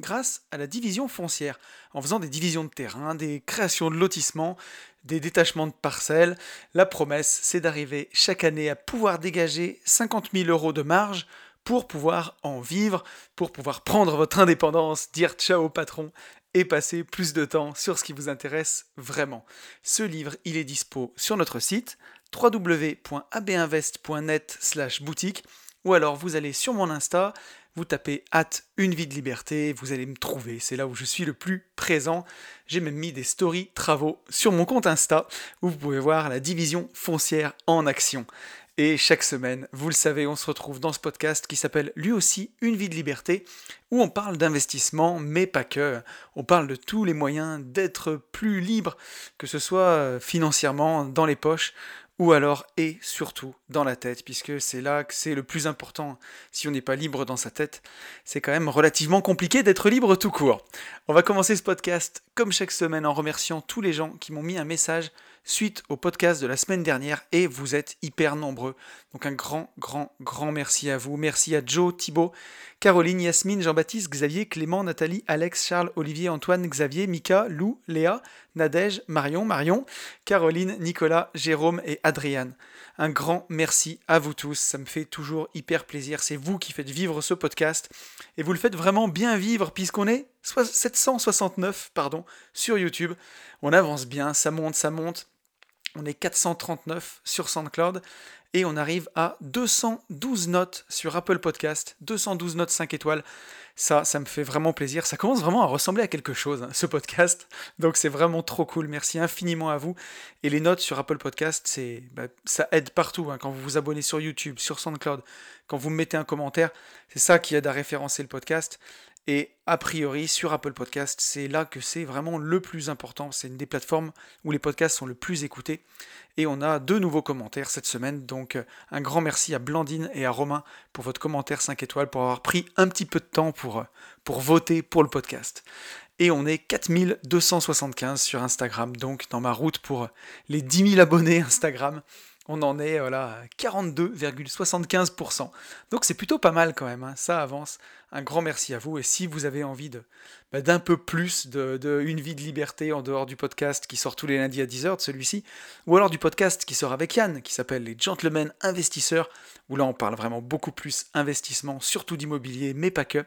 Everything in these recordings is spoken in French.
grâce à la division foncière, en faisant des divisions de terrain, des créations de lotissements, des détachements de parcelles. La promesse, c'est d'arriver chaque année à pouvoir dégager 50 000 euros de marge pour pouvoir en vivre, pour pouvoir prendre votre indépendance, dire ciao au patron et passer plus de temps sur ce qui vous intéresse vraiment. Ce livre, il est dispo sur notre site www.abinvest.net/boutique ou alors vous allez sur mon Insta, vous tapez hâte une vie de liberté, vous allez me trouver, c'est là où je suis le plus présent. J'ai même mis des stories travaux sur mon compte Insta où vous pouvez voir la division foncière en action. Et chaque semaine, vous le savez, on se retrouve dans ce podcast qui s'appelle lui aussi Une vie de liberté, où on parle d'investissement, mais pas que. On parle de tous les moyens d'être plus libre, que ce soit euh, financièrement, dans les poches, ou alors et surtout dans la tête, puisque c'est là que c'est le plus important. Si on n'est pas libre dans sa tête, c'est quand même relativement compliqué d'être libre tout court. On va commencer ce podcast comme chaque semaine en remerciant tous les gens qui m'ont mis un message suite au podcast de la semaine dernière et vous êtes hyper nombreux. Donc un grand, grand, grand merci à vous. Merci à Joe, Thibaut, Caroline, Yasmine, Jean-Baptiste, Xavier, Clément, Nathalie, Alex, Charles, Olivier, Antoine, Xavier, Mika, Lou, Léa, Nadège, Marion, Marion, Caroline, Nicolas, Jérôme et Adriane. Un grand merci à vous tous, ça me fait toujours hyper plaisir. C'est vous qui faites vivre ce podcast et vous le faites vraiment bien vivre puisqu'on est 769 pardon, sur YouTube. On avance bien, ça monte, ça monte. On est 439 sur SoundCloud et on arrive à 212 notes sur Apple Podcast, 212 notes 5 étoiles. Ça, ça me fait vraiment plaisir. Ça commence vraiment à ressembler à quelque chose, hein, ce podcast. Donc c'est vraiment trop cool. Merci infiniment à vous. Et les notes sur Apple Podcast, bah, ça aide partout. Hein. Quand vous vous abonnez sur YouTube, sur SoundCloud, quand vous mettez un commentaire, c'est ça qui aide à référencer le podcast. Et a priori, sur Apple Podcast, c'est là que c'est vraiment le plus important. C'est une des plateformes où les podcasts sont le plus écoutés. Et on a deux nouveaux commentaires cette semaine. Donc euh, un grand merci à Blandine et à Romain pour votre commentaire 5 étoiles, pour avoir pris un petit peu de temps pour, euh, pour voter pour le podcast. Et on est 4275 sur Instagram, donc dans ma route pour les 10 000 abonnés Instagram on en est voilà, à 42,75%. Donc c'est plutôt pas mal quand même, hein. ça avance. Un grand merci à vous. Et si vous avez envie de, bah, d'un peu plus de, Une vie de liberté en dehors du podcast qui sort tous les lundis à 10h de celui-ci, ou alors du podcast qui sort avec Yann, qui s'appelle Les Gentlemen Investisseurs, où là on parle vraiment beaucoup plus investissement, surtout d'immobilier, mais pas que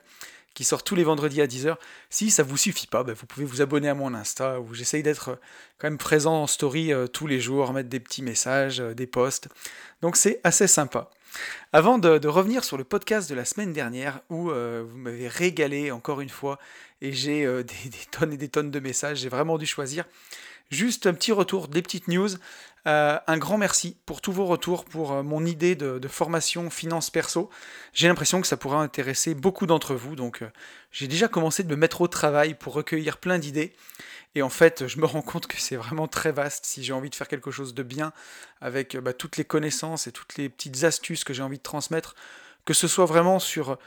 qui sort tous les vendredis à 10h. Si ça vous suffit pas, bah, vous pouvez vous abonner à mon Insta où j'essaye d'être euh, quand même présent en story euh, tous les jours, mettre des petits messages, euh, des posts. Donc c'est assez sympa. Avant de, revenir sur le podcast de la semaine dernière où vous m'avez régalé encore une fois et j'ai des, tonnes et des tonnes de messages, j'ai vraiment dû choisir. Juste un petit retour, des petites news. Euh, un grand merci pour tous vos retours, pour euh, mon idée de, formation finance perso. J'ai l'impression que ça pourra intéresser beaucoup d'entre vous, donc euh, j'ai déjà commencé de me mettre au travail pour recueillir plein d'idées. Et en fait, je me rends compte que c'est vraiment très vaste si j'ai envie de faire quelque chose de bien avec bah, toutes les connaissances et toutes les petites astuces que j'ai envie de transmettre, que ce soit vraiment sur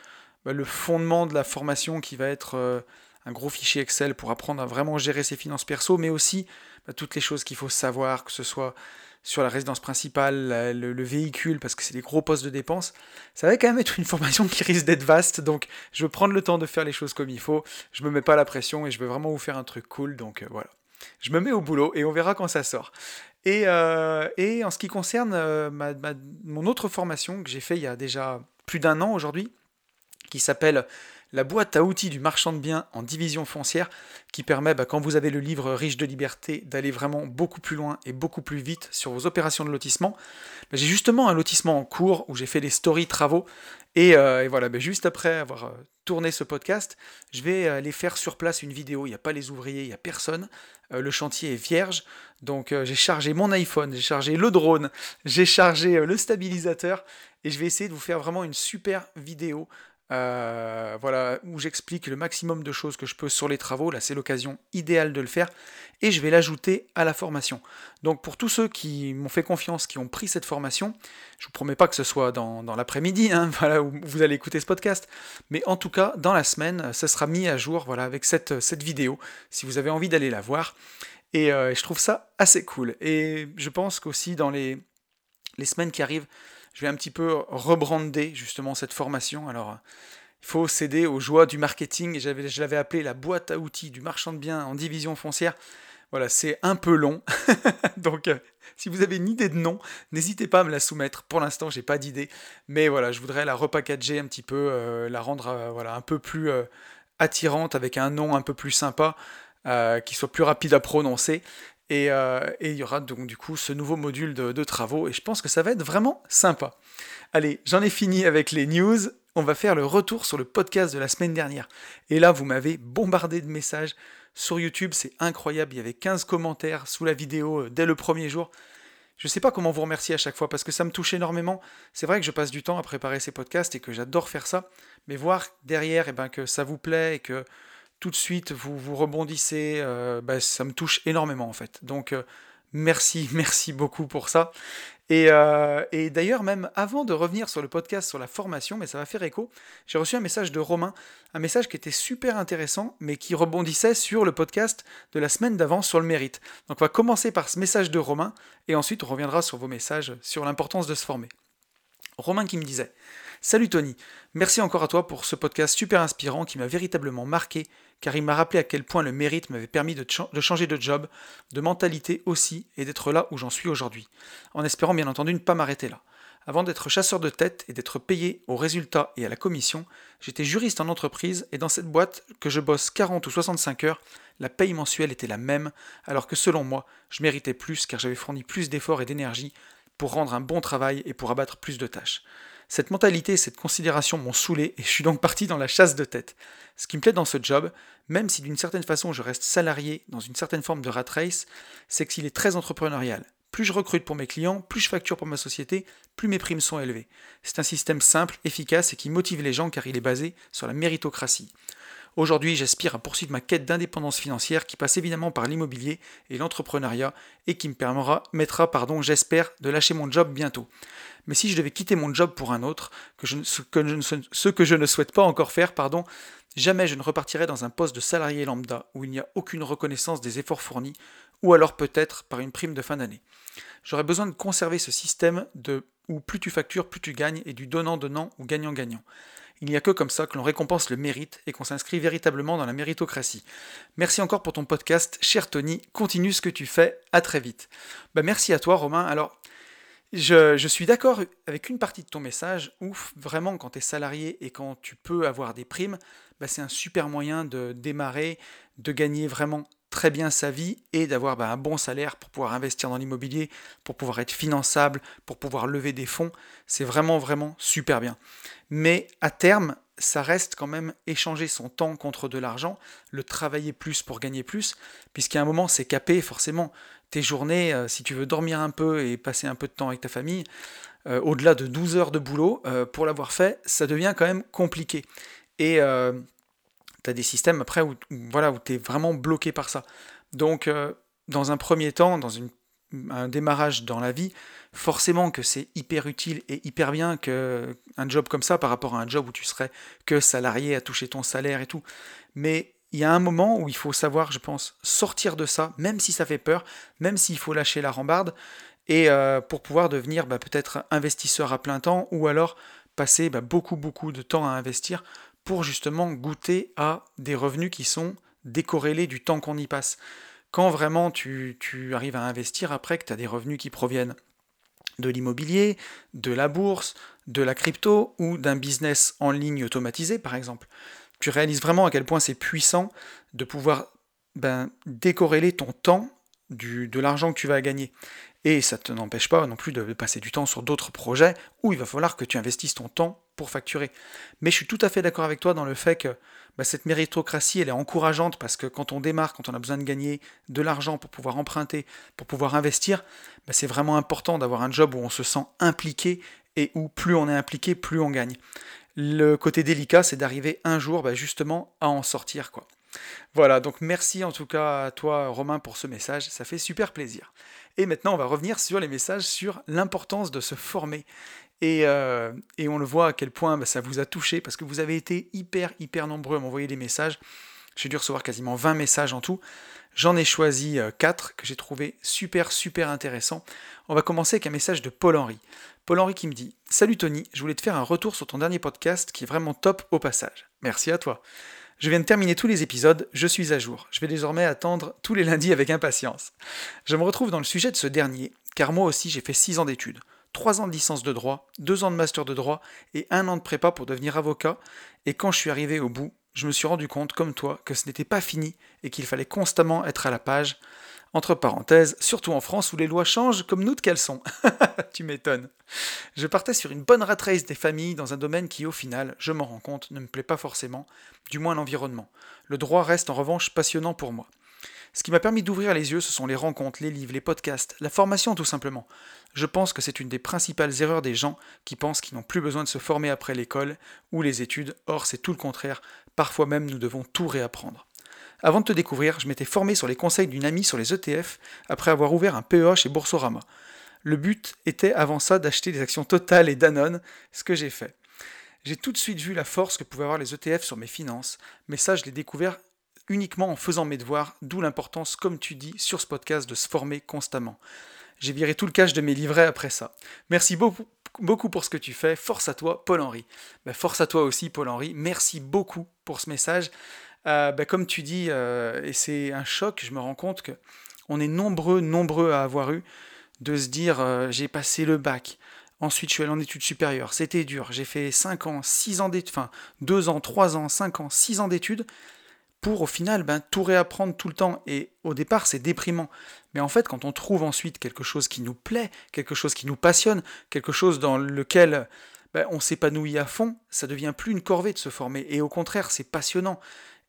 bah, le fondement de la formation qui va être un gros fichier Excel pour apprendre à vraiment gérer ses finances perso, mais aussi bah, toutes les choses qu'il faut savoir, que ce soit sur la résidence principale, le, véhicule, parce que c'est des gros postes de dépenses, ça va quand même être une formation qui risque d'être vaste, donc je veux prendre le temps de faire les choses comme il faut, je me mets pas la pression et je veux vraiment vous faire un truc cool, donc euh, voilà. Je me mets au boulot et on verra quand ça sort. Et, euh, en ce qui concerne euh, mon autre formation que j'ai fait il y a déjà plus d'un an aujourd'hui, qui s'appelle la boîte à outils du marchand de biens en division foncière qui permet, bah, quand vous avez le livre riche de liberté, d'aller vraiment beaucoup plus loin et beaucoup plus vite sur vos opérations de lotissement. Bah, j'ai justement un lotissement en cours où j'ai fait des stories travaux et, euh, voilà, bah, juste après avoir euh, tourné ce podcast, je vais aller faire sur place une vidéo. Il n'y a pas les ouvriers, il n'y a personne. Euh, le chantier est vierge. Donc j'ai chargé mon iPhone, j'ai chargé le drone, j'ai chargé le stabilisateur et je vais essayer de vous faire vraiment une super vidéo euh, voilà, où j'explique le maximum de choses que je peux sur les travaux. Là, c'est l'occasion idéale de le faire. Et je vais l'ajouter à la formation. Donc, pour tous ceux qui m'ont fait confiance, qui ont pris cette formation, je vous promets pas que ce soit dans, l'après-midi, hein, voilà, où vous allez écouter ce podcast. Mais en tout cas, dans la semaine, ça sera mis à jour voilà, avec cette, cette vidéo, si vous avez envie d'aller la voir. Et euh, je trouve ça assez cool. Et je pense qu'aussi dans les, les semaines qui arrivent, je vais un petit peu rebrander justement cette formation. Alors, il faut céder aux joies du marketing. Je l'avais appelé la boîte à outils du marchand de biens en division foncière. Voilà, c'est un peu long. Donc, euh, si vous avez une idée de nom, n'hésitez pas à me la soumettre. Pour l'instant, j'ai pas d'idée. Mais voilà, je voudrais la repackager un petit peu, euh, la rendre euh, un peu plus attirante avec un nom un peu plus sympa, qui soit plus rapide à prononcer. Euh, et, il y aura donc du coup ce nouveau module de, travaux et je pense que ça va être vraiment sympa. Allez, j'en ai fini avec les news. On va faire le retour sur le podcast de la semaine dernière. Et là, vous m'avez bombardé de messages sur YouTube, c'est incroyable. Il y avait 15 commentaires sous la vidéo euh, dès le premier jour. Je ne sais pas comment vous remercier à chaque fois parce que ça me touche énormément. C'est vrai que je passe du temps à préparer ces podcasts et que j'adore faire ça, mais voir derrière eh ben, que ça vous plaît et que tout de suite vous, vous rebondissez, euh, bah, ça me touche énormément en fait. Donc euh, merci, merci beaucoup pour ça. Euh, et, d'ailleurs, même avant de revenir sur le podcast sur la formation, mais ça va faire écho, j'ai reçu un message de Romain, un message qui était super intéressant, mais qui rebondissait sur le podcast de la semaine d'avant sur le mérite. Donc on va commencer par ce message de Romain, et ensuite on reviendra sur vos messages sur l'importance de se former. Romain qui me disait Salut Tony, merci encore à toi pour ce podcast super inspirant qui m'a véritablement marqué car il m'a rappelé à quel point le mérite m'avait permis de, changer de job, de mentalité aussi, et d'être là où j'en suis aujourd'hui, en espérant bien entendu ne pas m'arrêter là. Avant d'être chasseur de tête et d'être payé au résultat et à la commission, j'étais juriste en entreprise et dans cette boîte que je bosse 40 ou 65 heures, la paye mensuelle était la même, alors que selon moi, je méritais plus car j'avais fourni plus d'efforts et d'énergie pour rendre un bon travail et pour abattre plus de tâches. Cette mentalité et cette considération m'ont saoulé et je suis donc parti dans la chasse de tête. Ce qui me plaît dans ce job, même si d'une certaine façon je reste salarié dans une certaine forme de rat race, c'est qu'il est très entrepreneurial. Plus je recrute pour mes clients, plus je facture pour ma société, plus mes primes sont élevées. C'est un système simple, efficace et qui motive les gens car il est basé sur la méritocratie. Aujourd'hui, j'aspire à poursuivre ma quête d'indépendance financière qui passe évidemment par l'immobilier et l'entrepreneuriat et qui me permettra, mettra, pardon, j'espère, de lâcher mon job bientôt. Mais si je devais quitter mon job pour un autre, que je, ce, que je, ce que je ne souhaite pas encore faire, pardon, jamais je ne repartirai dans un poste de salarié lambda où il n'y a aucune reconnaissance des efforts fournis, ou alors peut-être par une prime de fin d'année. J'aurais besoin de conserver ce système de où plus tu factures, plus tu gagnes, et du donnant-donnant ou gagnant-gagnant. Il n'y a que comme ça que l'on récompense le mérite et qu'on s'inscrit véritablement dans la méritocratie. Merci encore pour ton podcast, cher Tony. Continue ce que tu fais. À très vite. Bah, merci à toi, Romain. Alors, je, suis d'accord avec une partie de ton message où vraiment quand tu es salarié et quand tu peux avoir des primes, bah, c'est un super moyen de démarrer, de gagner vraiment très bien sa vie et d'avoir bah, un bon salaire pour pouvoir investir dans l'immobilier, pour pouvoir être finançable, pour pouvoir lever des fonds. C'est vraiment vraiment super bien. Mais à terme, ça reste quand même échanger son temps contre de l'argent, le travailler plus pour gagner plus, puisqu'à un moment c'est capé forcément tes journées, euh, si tu veux dormir un peu et passer un peu de temps avec ta famille, euh, au-delà de 12 heures de boulot, euh, pour l'avoir fait, ça devient quand même compliqué. Et tu as des systèmes après où, voilà, où tu es vraiment bloqué par ça. Donc, dans un premier temps, dans un démarrage dans la vie, forcément que c'est hyper utile et hyper bien que un job comme ça par rapport à un job où tu serais que salarié à toucher ton salaire et tout. Mais il y a un moment où il faut savoir, je pense, sortir de ça, même si ça fait peur, même s'il faut lâcher la rambarde, et euh, pour pouvoir devenir bah, peut-être investisseur à plein temps, ou alors passer bah, beaucoup beaucoup de temps à investir pour justement goûter à des revenus qui sont décorrélés du temps qu'on y passe. Quand vraiment tu, arrives à investir après que tu as des revenus qui proviennent de l'immobilier, de la bourse, de la crypto ou d'un business en ligne automatisé par exemple tu réalises vraiment à quel point c'est puissant de pouvoir ben, décorréler ton temps de l'argent que tu vas gagner. Et ça ne n'empêche pas non plus de passer du temps sur d'autres projets où il va falloir que tu investisses ton temps pour facturer. Mais je suis tout à fait d'accord avec toi dans le fait que ben, cette méritocratie, elle est encourageante parce que quand on démarre, quand on a besoin de gagner de l'argent pour pouvoir emprunter, pour pouvoir investir, ben, c'est vraiment important d'avoir un job où on se sent impliqué et où plus on est impliqué, plus on gagne. Le côté délicat, c'est d'arriver un jour bah, justement à en sortir. Voilà, donc merci en tout cas à toi Romain pour ce message, ça fait super plaisir. Et maintenant on va revenir sur les messages sur l'importance de se former. Et, euh, on le voit à quel point bah, ça vous a touché parce que vous avez été hyper hyper nombreux à m'envoyer des messages. J'ai dû recevoir quasiment 20 messages en tout. J'en ai choisi 4 euh, que j'ai trouvé super super intéressants. On va commencer avec un message de Paul-Henri. Paul-Henri qui me dit Salut Tony, je voulais te faire un retour sur ton dernier podcast qui est vraiment top au passage. Merci à toi. Je viens de terminer tous les épisodes, je suis à jour. Je vais désormais attendre tous les lundis avec impatience. Je me retrouve dans le sujet de ce dernier, car moi aussi j'ai fait 6 ans d'études, 3 ans de licence de droit, 2 ans de master de droit et 1 an de prépa pour devenir avocat, et quand je suis arrivé au bout, je me suis rendu compte, comme toi, que ce n'était pas fini et qu'il fallait constamment être à la page. Entre parenthèses, surtout en France où les lois changent comme nous de sont. tu m'étonnes. Je partais sur une bonne rat des familles dans un domaine qui, au final, je m'en rends compte, ne me plaît pas forcément, du moins l'environnement. Le droit reste en revanche passionnant pour moi. Ce qui m'a permis d'ouvrir les yeux, ce sont les rencontres, les livres, les podcasts, la formation tout simplement. Je pense que c'est une des principales erreurs des gens qui pensent qu'ils n'ont plus besoin de se former après l'école ou les études, or c'est tout le contraire, parfois même nous devons tout réapprendre. Avant de te découvrir, je m'étais formé sur les conseils d'une amie sur les ETF après avoir ouvert un PEA chez Boursorama. Le but était avant ça d'acheter des actions Total et Danone, ce que j'ai fait. J'ai tout de suite vu la force que pouvaient avoir les ETF sur mes finances, mais ça je l'ai découvert uniquement en faisant mes devoirs, d'où l'importance, comme tu dis, sur ce podcast de se former constamment. J'ai viré tout le cash de mes livrets après ça. Merci beaucoup, pour ce que tu fais. Force à toi, Paul-Henri. Ben, force à toi aussi, Paul-Henri. Merci beaucoup pour ce message. Euh, ben, comme tu dis, euh, et c'est un choc, je me rends compte que on est nombreux, nombreux à avoir eu de se dire euh, j'ai passé le bac. Ensuite, je suis allé en études supérieures. C'était dur. J'ai fait 5 ans, 6 ans d'études, enfin 2 ans, 3 ans, 5 ans, 6 ans d'études pour au final ben, tout réapprendre tout le temps. Et au départ, c'est déprimant. Mais en fait, quand on trouve ensuite quelque chose qui nous plaît, quelque chose qui nous passionne, quelque chose dans lequel ben, on s'épanouit à fond, ça devient plus une corvée de se former. Et au contraire, c'est passionnant.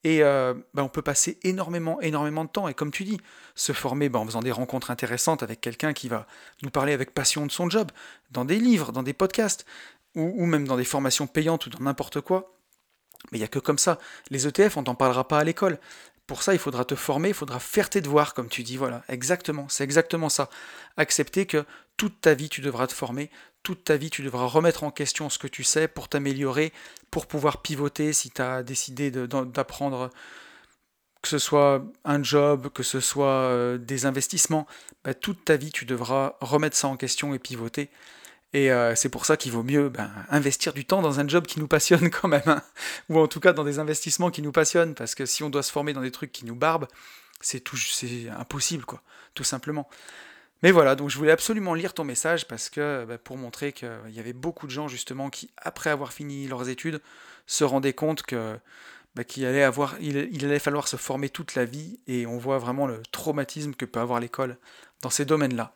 Et euh, ben, on peut passer énormément, énormément de temps. Et comme tu dis, se former en faisant des rencontres intéressantes avec quelqu'un qui va nous parler avec passion de son job, dans des livres, dans des podcasts, ou même dans des formations payantes ou dans n'importe quoi. Mais il n'y a que comme ça. Les ETF, on t'en parlera pas à l'école. Pour ça, il faudra te former, il faudra faire tes devoirs, comme tu dis. Voilà, exactement, c'est exactement ça. Accepter que toute ta vie, tu devras te former, toute ta vie, tu devras remettre en question ce que tu sais pour t'améliorer, pour pouvoir pivoter si tu as décidé d'apprendre que ce soit un job, que ce soit euh, des investissements, bah, toute ta vie, tu devras remettre ça en question et pivoter. Et euh, c'est pour ça qu'il vaut mieux ben, investir du temps dans un job qui nous passionne quand même, hein. ou en tout cas dans des investissements qui nous passionnent, parce que si on doit se former dans des trucs qui nous barbent, c'est tout, c'est impossible, quoi, tout simplement. Mais voilà, donc je voulais absolument lire ton message parce que ben, pour montrer qu'il y avait beaucoup de gens justement qui, après avoir fini leurs études, se rendaient compte que ben, qu'il allait avoir, il allait falloir se former toute la vie, et on voit vraiment le traumatisme que peut avoir l'école dans ces domaines-là.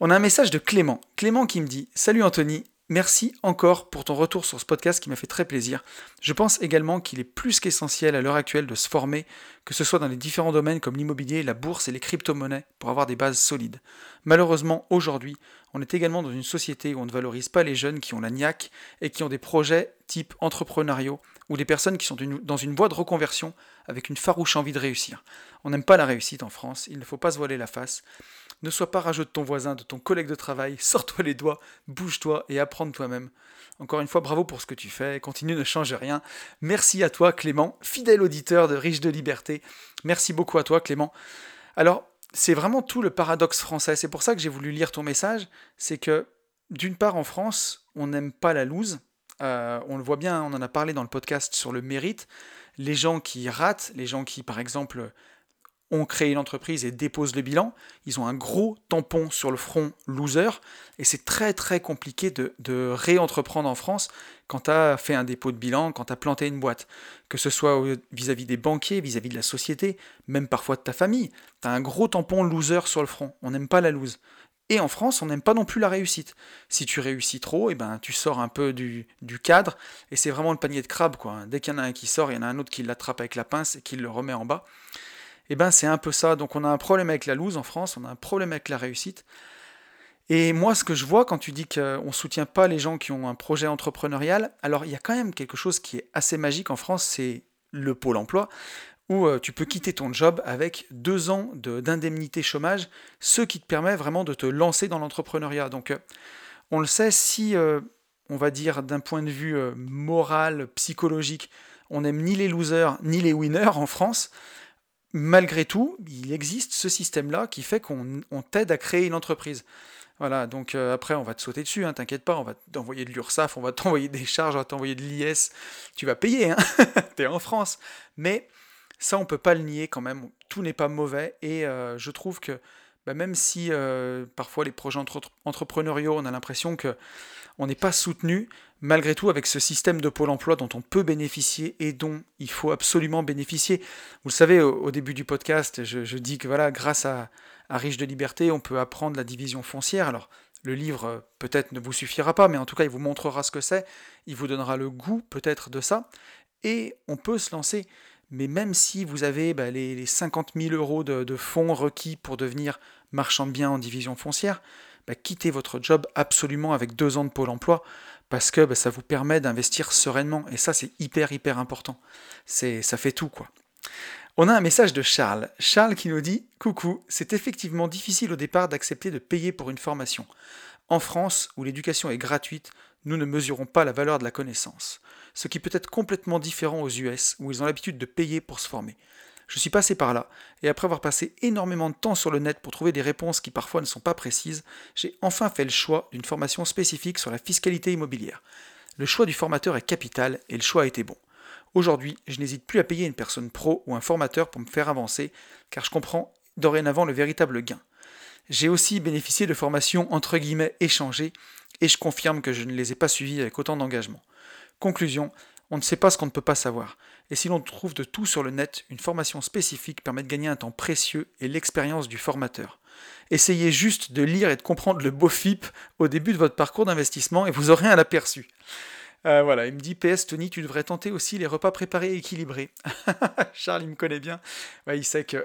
On a un message de Clément. Clément qui me dit Salut Anthony, merci encore pour ton retour sur ce podcast qui m'a fait très plaisir. Je pense également qu'il est plus qu'essentiel à l'heure actuelle de se former, que ce soit dans les différents domaines comme l'immobilier, la bourse et les crypto-monnaies, pour avoir des bases solides. Malheureusement, aujourd'hui, on est également dans une société où on ne valorise pas les jeunes qui ont la niaque et qui ont des projets type entrepreneuriaux ou des personnes qui sont dans une voie de reconversion avec une farouche envie de réussir. On n'aime pas la réussite en France, il ne faut pas se voiler la face. Ne sois pas rageux de ton voisin, de ton collègue de travail, sors-toi les doigts, bouge-toi et apprends toi-même. Encore une fois, bravo pour ce que tu fais, continue, ne change rien. Merci à toi Clément, fidèle auditeur de Riche de Liberté. Merci beaucoup à toi Clément. Alors, c'est vraiment tout le paradoxe français, c'est pour ça que j'ai voulu lire ton message, c'est que d'une part en France, on n'aime pas la loose, euh, on le voit bien, on en a parlé dans le podcast sur le mérite, les gens qui ratent, les gens qui par exemple ont créé une entreprise et déposent le bilan, ils ont un gros tampon sur le front loser, et c'est très très compliqué de, réentreprendre en France quand tu as fait un dépôt de bilan, quand tu as planté une boîte, que ce soit vis-à-vis des banquiers, vis-à-vis de la société, même parfois de ta famille, tu as un gros tampon loser sur le front, on n'aime pas la lose. Et en France, on n'aime pas non plus la réussite. Si tu réussis trop, eh ben, tu sors un peu du, du cadre, et c'est vraiment le panier de crabe. Quoi. Dès qu'il y en a un qui sort, il y en a un autre qui l'attrape avec la pince et qui le remet en bas. Eh ben c'est un peu ça. Donc on a un problème avec la loose en France, on a un problème avec la réussite. Et moi, ce que je vois quand tu dis qu'on ne soutient pas les gens qui ont un projet entrepreneurial, alors il y a quand même quelque chose qui est assez magique en France, c'est le pôle emploi, où euh, tu peux quitter ton job avec deux ans d'indemnité chômage, ce qui te permet vraiment de te lancer dans l'entrepreneuriat. Donc, euh, on le sait, si, euh, on va dire, d'un point de vue moral, psychologique, on n'aime ni les losers ni les winners en France, malgré tout, il existe ce système-là qui fait qu'on t'aide à créer une entreprise. Voilà, donc après, on va te sauter dessus, hein, t'inquiète pas, on va t'envoyer de l'URSSAF, on va t'envoyer des charges, on va t'envoyer de l'IS, tu vas payer, hein t'es en France. Mais ça, on peut pas le nier quand même. Tout n'est pas mauvais. Et euh, je trouve que bah, même si euh, parfois les projets entrepreneuriaux, on a l'impression que on n'est pas soutenu, malgré tout, avec ce système de pôle emploi dont on peut bénéficier et dont il faut absolument bénéficier. Vous le savez, au, début du podcast, je, dis que voilà, grâce à, Riche de Liberté, on peut apprendre la division foncière. Alors, le livre euh, peut-être ne vous suffira pas, mais en tout cas, il vous montrera ce que c'est, il vous donnera le goût peut-être de ça, et on peut se lancer. Mais même si vous avez bah, les, 50 000 euros de, fonds requis pour devenir marchand de biens en division foncière, bah, quittez votre job absolument avec deux ans de pôle emploi parce que bah, ça vous permet d'investir sereinement. Et ça, c'est hyper, hyper important. C'est, ça fait tout, quoi. On a un message de Charles. Charles qui nous dit Coucou, c'est effectivement difficile au départ d'accepter de payer pour une formation. En France, où l'éducation est gratuite, nous ne mesurons pas la valeur de la connaissance ce qui peut être complètement différent aux US, où ils ont l'habitude de payer pour se former. Je suis passé par là, et après avoir passé énormément de temps sur le net pour trouver des réponses qui parfois ne sont pas précises, j'ai enfin fait le choix d'une formation spécifique sur la fiscalité immobilière. Le choix du formateur est capital, et le choix a été bon. Aujourd'hui, je n'hésite plus à payer une personne pro ou un formateur pour me faire avancer, car je comprends dorénavant le véritable gain. J'ai aussi bénéficié de formations entre guillemets échangées, et je confirme que je ne les ai pas suivies avec autant d'engagement. Conclusion, on ne sait pas ce qu'on ne peut pas savoir. Et si l'on trouve de tout sur le net, une formation spécifique permet de gagner un temps précieux et l'expérience du formateur. Essayez juste de lire et de comprendre le beau FIP au début de votre parcours d'investissement et vous aurez un aperçu. Euh, voilà, il me dit PS Tony, tu devrais tenter aussi les repas préparés et équilibrés. Charles, il me connaît bien. il sait que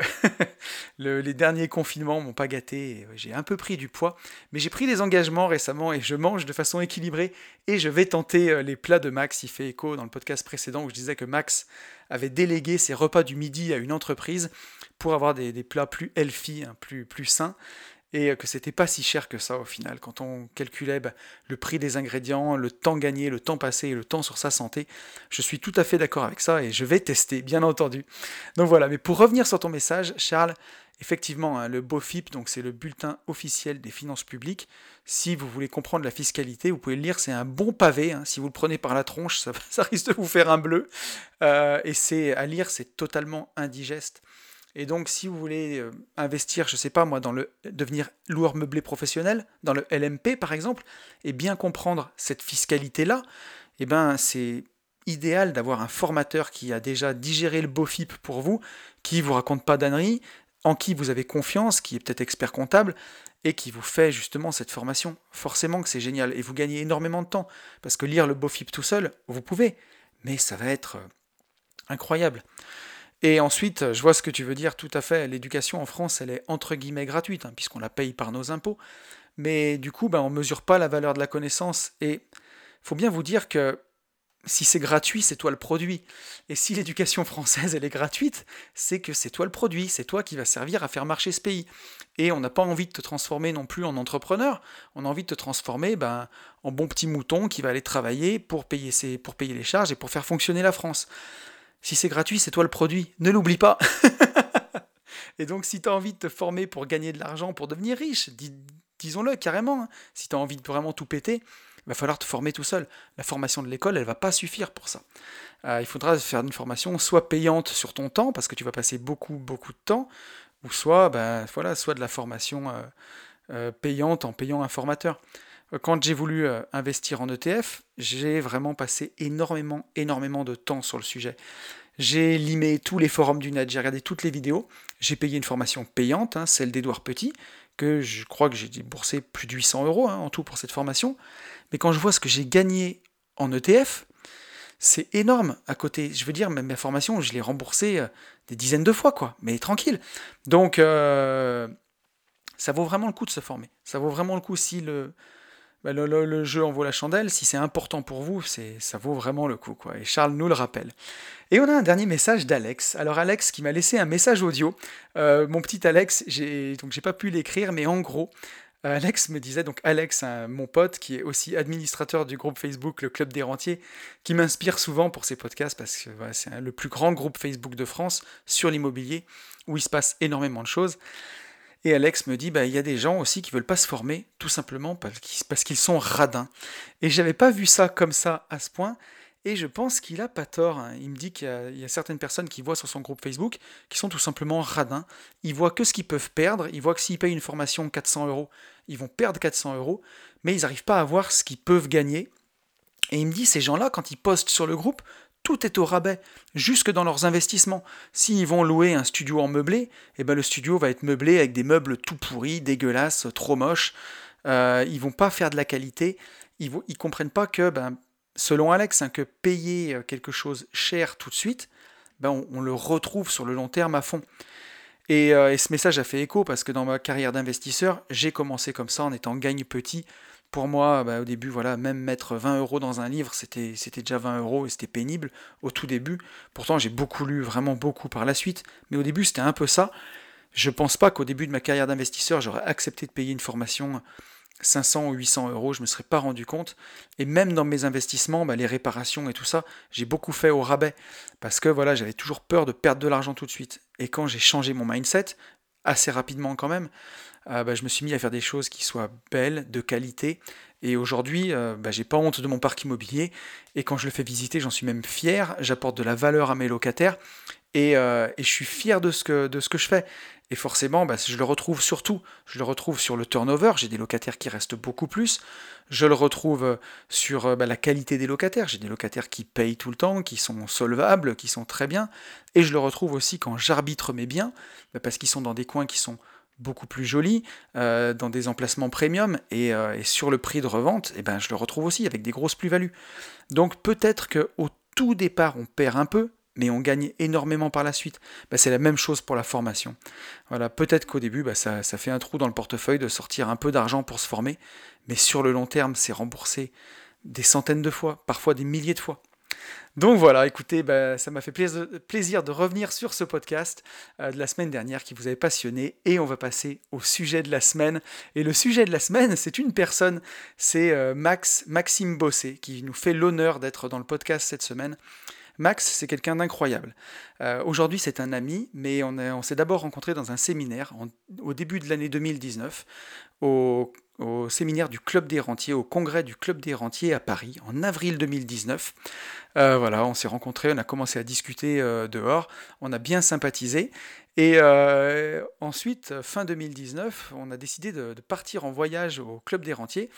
les derniers confinements m'ont pas gâté. J'ai un peu pris du poids, mais j'ai pris des engagements récemment et je mange de façon équilibrée. Et je vais tenter euh, les plats de Max. Il fait écho dans le podcast précédent où je disais que Max avait délégué ses repas du midi à une entreprise pour avoir des, plats plus healthy, hein, plus, plus sains et que c'était pas si cher que ça au final. Quand on calculait bah, le prix des ingrédients, le temps gagné, le temps passé et le temps sur sa santé, je suis tout à fait d'accord avec ça et je vais tester, bien entendu. Donc voilà, mais pour revenir sur ton message, Charles, effectivement, hein, le BOFIP, donc c'est le bulletin officiel des finances publiques. Si vous voulez comprendre la fiscalité, vous pouvez le lire, c'est un bon pavé. Hein. Si vous le prenez par la tronche, ça, risque de vous faire un bleu. Euh, et c'est à lire, c'est totalement indigeste. Et donc, si vous voulez euh, investir, je ne sais pas moi, dans le devenir loueur meublé professionnel, dans le LMP par exemple, et bien comprendre cette fiscalité-là, eh ben, c'est idéal d'avoir un formateur qui a déjà digéré le beau FIP pour vous, qui vous raconte pas d'âneries, en qui vous avez confiance, qui est peut-être expert comptable, et qui vous fait justement cette formation. Forcément que c'est génial, et vous gagnez énormément de temps, parce que lire le beau FIP tout seul, vous pouvez, mais ça va être euh, incroyable. Et ensuite, je vois ce que tu veux dire tout à fait. L'éducation en France, elle est entre guillemets gratuite, hein, puisqu'on la paye par nos impôts. Mais du coup, ben, on ne mesure pas la valeur de la connaissance. Et faut bien vous dire que si c'est gratuit, c'est toi le produit. Et si l'éducation française, elle est gratuite, c'est que c'est toi le produit, c'est toi qui va servir à faire marcher ce pays. Et on n'a pas envie de te transformer non plus en entrepreneur, on a envie de te transformer ben, en bon petit mouton qui va aller travailler pour payer, ses, pour payer les charges et pour faire fonctionner la France. Si c'est gratuit, c'est toi le produit. Ne l'oublie pas. et donc, si tu as envie de te former pour gagner de l'argent, pour devenir riche, disons-le carrément, hein. si tu as envie de vraiment tout péter, il va falloir te former tout seul. La formation de l'école, elle va pas suffire pour ça. Euh, il faudra faire une formation soit payante sur ton temps, parce que tu vas passer beaucoup, beaucoup de temps, ou soit, ben, voilà, soit de la formation euh, euh, payante en payant un formateur. Quand j'ai voulu euh, investir en ETF, j'ai vraiment passé énormément, énormément de temps sur le sujet. J'ai limé tous les forums du net, j'ai regardé toutes les vidéos, j'ai payé une formation payante, hein, celle d'Edouard Petit, que je crois que j'ai déboursé plus de 800 euros hein, en tout pour cette formation. Mais quand je vois ce que j'ai gagné en ETF, c'est énorme à côté. Je veux dire, même ma formation, je l'ai remboursée euh, des dizaines de fois, quoi. Mais tranquille. Donc, euh, ça vaut vraiment le coup de se former. Ça vaut vraiment le coup si le, bah, le, jeu en vaut la chandelle, si c'est important pour vous, ça vaut vraiment le coup. Quoi. Et Charles nous le rappelle. Et on a un dernier message d'Alex. Alors Alex qui m'a laissé un message audio. Euh, mon petit Alex, j'ai, donc pas pu l'écrire, mais en gros, Alex me disait, donc Alex, mon pote, qui est aussi administrateur du groupe Facebook Le Club des Rentiers, qui m'inspire souvent pour ses podcasts parce que c'est le plus grand groupe Facebook de France sur l'immobilier où il se passe énormément de choses. Et Alex me dit, bah, il y a des gens aussi qui veulent pas se former, tout simplement parce qu'ils sont radins. Et j'avais pas vu ça comme ça à ce point, et je pense qu'il a pas tort. Hein. Il me dit qu'il y, a certaines personnes qui voient sur son groupe Facebook qui sont tout simplement radins. Ils voient que ce qu'ils peuvent perdre, ils voient que s'ils payent une formation 400 euros, ils vont perdre 400 euros, mais ils n'arrivent pas à voir ce qu'ils peuvent gagner. Et il me dit, ces gens-là, quand ils postent sur le groupe, tout est au rabais, jusque dans leurs investissements. S'ils vont louer un studio en meublé, eh ben le studio va être meublé avec des meubles tout pourris, dégueulasses, trop moches. Euh, ils vont pas faire de la qualité. Ils ne comprennent pas que, ben, selon Alex, hein, que payer euh, quelque chose cher tout de suite, ben, on, le retrouve sur le long terme à fond. Et, euh, et, ce message a fait écho parce que dans ma carrière d'investisseur, j'ai commencé comme ça en étant gagne petit pour moi, bah, au début, voilà, même mettre 20 euros dans un livre, c'était, déjà 20 euros et c'était pénible au tout début. Pourtant, j'ai beaucoup lu, vraiment beaucoup par la suite, mais au début, c'était un peu ça. Je pense pas qu'au début de ma carrière d'investisseur, j'aurais accepté de payer une formation 500 ou 800 euros, je me serais pas rendu compte. Et même dans mes investissements, bah, les réparations et tout ça, j'ai beaucoup fait au rabais parce que voilà, j'avais toujours peur de perdre de l'argent tout de suite. Et quand j'ai changé mon mindset, assez rapidement quand même, euh, bah, je me suis mis à faire des choses qui soient belles, de qualité. Et aujourd'hui, euh, bah, j'ai pas honte de mon parc immobilier. Et quand je le fais visiter, j'en suis même fier. J'apporte de la valeur à mes locataires. Et, euh, je suis fier de ce que, de ce que je fais. Et forcément, bah, je le retrouve surtout. Je le retrouve sur le turnover. J'ai des locataires qui restent beaucoup plus. Je le retrouve sur la qualité des locataires. J'ai des locataires qui payent tout le temps, qui sont solvables, qui sont très bien. Et je le retrouve aussi quand j'arbitre mes biens, parce qu'ils sont dans des coins qui sont beaucoup plus joli, euh, dans des emplacements premium, euh, et, sur le prix de revente, eh ben, je le retrouve aussi avec des grosses plus-values. Donc peut-être qu'au tout départ, on perd un peu, mais on gagne énormément par la suite. Ben, c'est la même chose pour la formation. Voilà, peut-être qu'au début, ben, ça, ça fait un trou dans le portefeuille de sortir un peu d'argent pour se former, mais sur le long terme, c'est remboursé des centaines de fois, parfois des milliers de fois. Donc voilà, écoutez, bah, ça m'a fait plaisir de revenir sur ce podcast euh, de la semaine dernière qui vous avait passionné et on va passer au sujet de la semaine. Et le sujet de la semaine, c'est une personne, c'est euh, Max, Maxime Bossé qui nous fait l'honneur d'être dans le podcast cette semaine. Max, c'est quelqu'un d'incroyable. Euh, aujourd'hui, c'est un ami, mais on, s'est d'abord rencontré dans un séminaire au début de l'année 2019, au, séminaire du Club des Rentiers, au congrès du Club des Rentiers à Paris, en avril 2019. Euh, voilà, on s'est rencontrés, on a commencé à discuter euh, dehors, on a bien sympathisé. Et ensuite, fin 2019, on a décidé de, partir en voyage au Club des Rentiers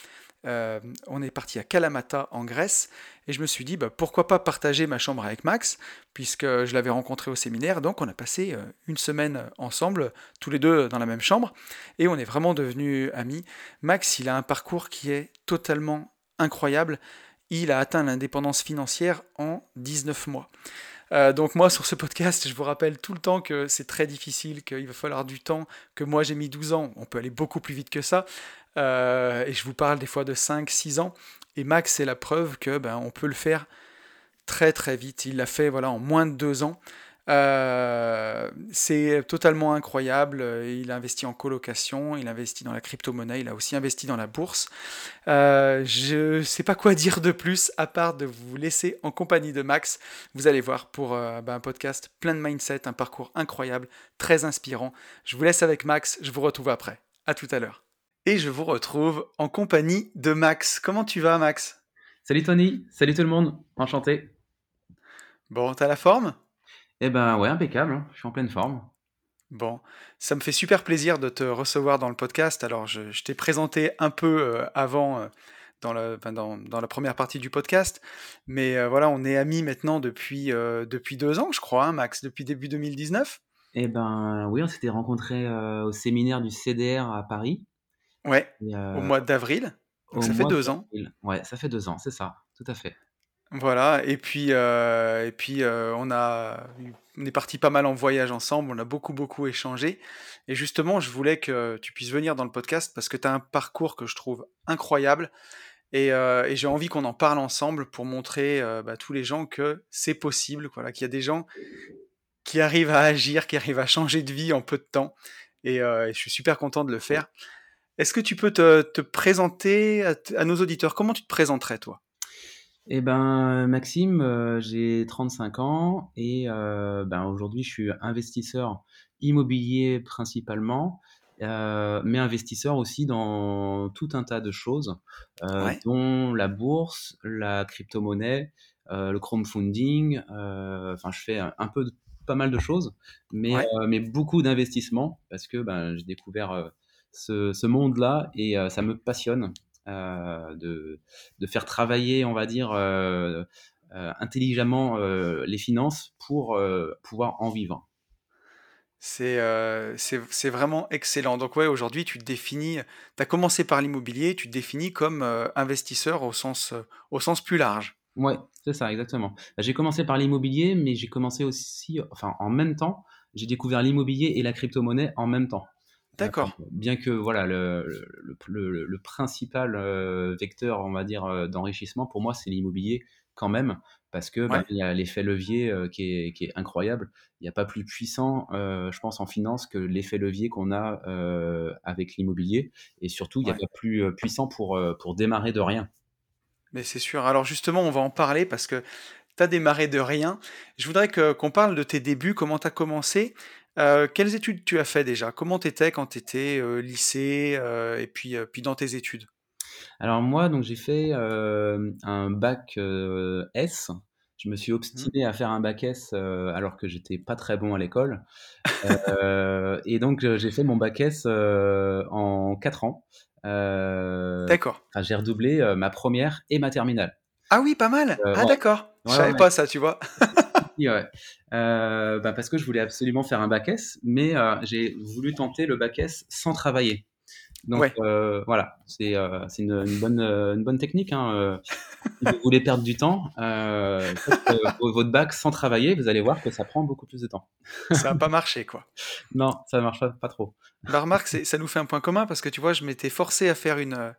euh, on est parti à Kalamata en Grèce et je me suis dit bah, pourquoi pas partager ma chambre avec Max puisque je l'avais rencontré au séminaire donc on a passé euh, une semaine ensemble tous les deux dans la même chambre et on est vraiment devenus amis. Max il a un parcours qui est totalement incroyable. Il a atteint l'indépendance financière en 19 mois. Euh, donc moi sur ce podcast, je vous rappelle tout le temps que c'est très difficile, qu'il va falloir du temps, que moi j'ai mis 12 ans, on peut aller beaucoup plus vite que ça. Euh, et je vous parle des fois de 5, 6 ans. Et Max, c'est la preuve que ben, on peut le faire très très vite. Il l'a fait voilà, en moins de 2 ans. Euh, c'est totalement incroyable. Il a investi en colocation, il a investi dans la crypto-monnaie, il a aussi investi dans la bourse. Euh, je ne sais pas quoi dire de plus à part de vous laisser en compagnie de Max. Vous allez voir pour ben, un podcast plein de mindset, un parcours incroyable, très inspirant. Je vous laisse avec Max, je vous retrouve après. À tout à l'heure et je vous retrouve en compagnie de Max. Comment tu vas, Max? Salut Tony, salut tout le monde, enchanté. Bon, t'as la forme? Eh ben ouais, impeccable, hein. je suis en pleine forme. Bon, ça me fait super plaisir de te recevoir dans le podcast. Alors, je, t'ai présenté un peu euh, avant euh, dans, la, dans, la première partie du podcast, mais euh, voilà, on est amis maintenant depuis, depuis deux ans, je crois, hein, Max, depuis début 2019. Eh ben oui, on s'était rencontrés au séminaire du CDR à Paris. Ouais, au mois d'avril. Donc ça fait deux ans. Ouais, ça fait deux ans, c'est ça, tout à fait. Voilà, et puis, et puis on a, on est parti pas mal en voyage ensemble, on a beaucoup, beaucoup échangé. Et justement, je voulais que tu puisses venir dans le podcast parce que tu as un parcours que je trouve incroyable. Et, euh, et j'ai envie qu'on en parle ensemble pour montrer euh, bah, à tous les gens que c'est possible, voilà, qu'il y a des gens qui arrivent à agir, qui arrivent à changer de vie en peu de temps. Et, euh, et je suis super content de le faire. Est-ce que tu peux te, te présenter à, nos auditeurs? Comment tu te présenterais, toi? Eh ben, Maxime, euh, j'ai 35 ans et euh, ben, aujourd'hui, je suis investisseur immobilier principalement, euh, mais investisseur aussi dans tout un tas de choses, euh, Ouais, dont la bourse, la crypto-monnaie, euh, le crowdfunding. euh, Enfin, je fais un, peu de, pas mal de choses, mais, ouais. euh, mais beaucoup d'investissements parce que ben, j'ai découvert euh, ce, ce monde-là et euh, ça me passionne. euh, de, de faire travailler, on va dire, euh, intelligemment les finances pour pouvoir en vivre. C'est euh, vraiment excellent. Donc ouais, aujourd'hui, tu te définis, tu as commencé par l'immobilier, tu te définis comme euh, investisseur au sens, euh, au sens plus large. Ouais, c'est ça, exactement. Bah, J'ai commencé par l'immobilier, mais j'ai commencé aussi, enfin, en même temps, j'ai découvert l'immobilier et la crypto-monnaie en même temps. D'accord. bien que voilà le, le, le- le principal euh, vecteur, on va dire, euh, d'enrichissement pour moi, c'est l'immobilier quand même, parce que Ouais, il y a l'effet levier euh, qui est, qui est incroyable. Il n'y a pas plus puissant, je pense, en finance que l'effet levier qu'on a avec l'immobilier, et surtout, il n'y a ouais. pas plus puissant pour, pour démarrer de rien. Mais c'est sûr. Alors justement, on va en parler parce que tu as démarré de rien. Je voudrais qu'on parle de tes débuts, comment tu as commencé. Euh, quelles études tu as fait déjà? Comment t'étais quand tu étais lycée euh, et puis, euh, puis dans tes études? Alors moi, donc j'ai fait euh, un bac euh, S. Je me suis Mhm. obstiné à faire un bac S euh, alors que j'étais pas très bon à l'école. Euh, et donc euh, j'ai fait mon bac S euh, en 4 ans. Euh, D'accord. j'ai redoublé euh, ma première et ma terminale. Ah oui, pas mal. Euh, Ah ouais, d'accord. Je ouais, savais ouais. pas ça, tu vois. Ouais. Euh, bah, parce que je voulais absolument faire un bac S, mais euh, j'ai voulu tenter le bac S sans travailler. Donc Ouais. euh, voilà, c'est euh, une, une bonne, une bonne technique. Hein, euh, si vous voulez perdre du temps, votre bac sans travailler, vous allez voir que ça prend beaucoup plus de temps. Ça a pas marché, quoi. Non, ça ne marche pas, pas trop. Bah, remarque, ça nous fait un point commun parce que tu vois, je m'étais forcé à faire une,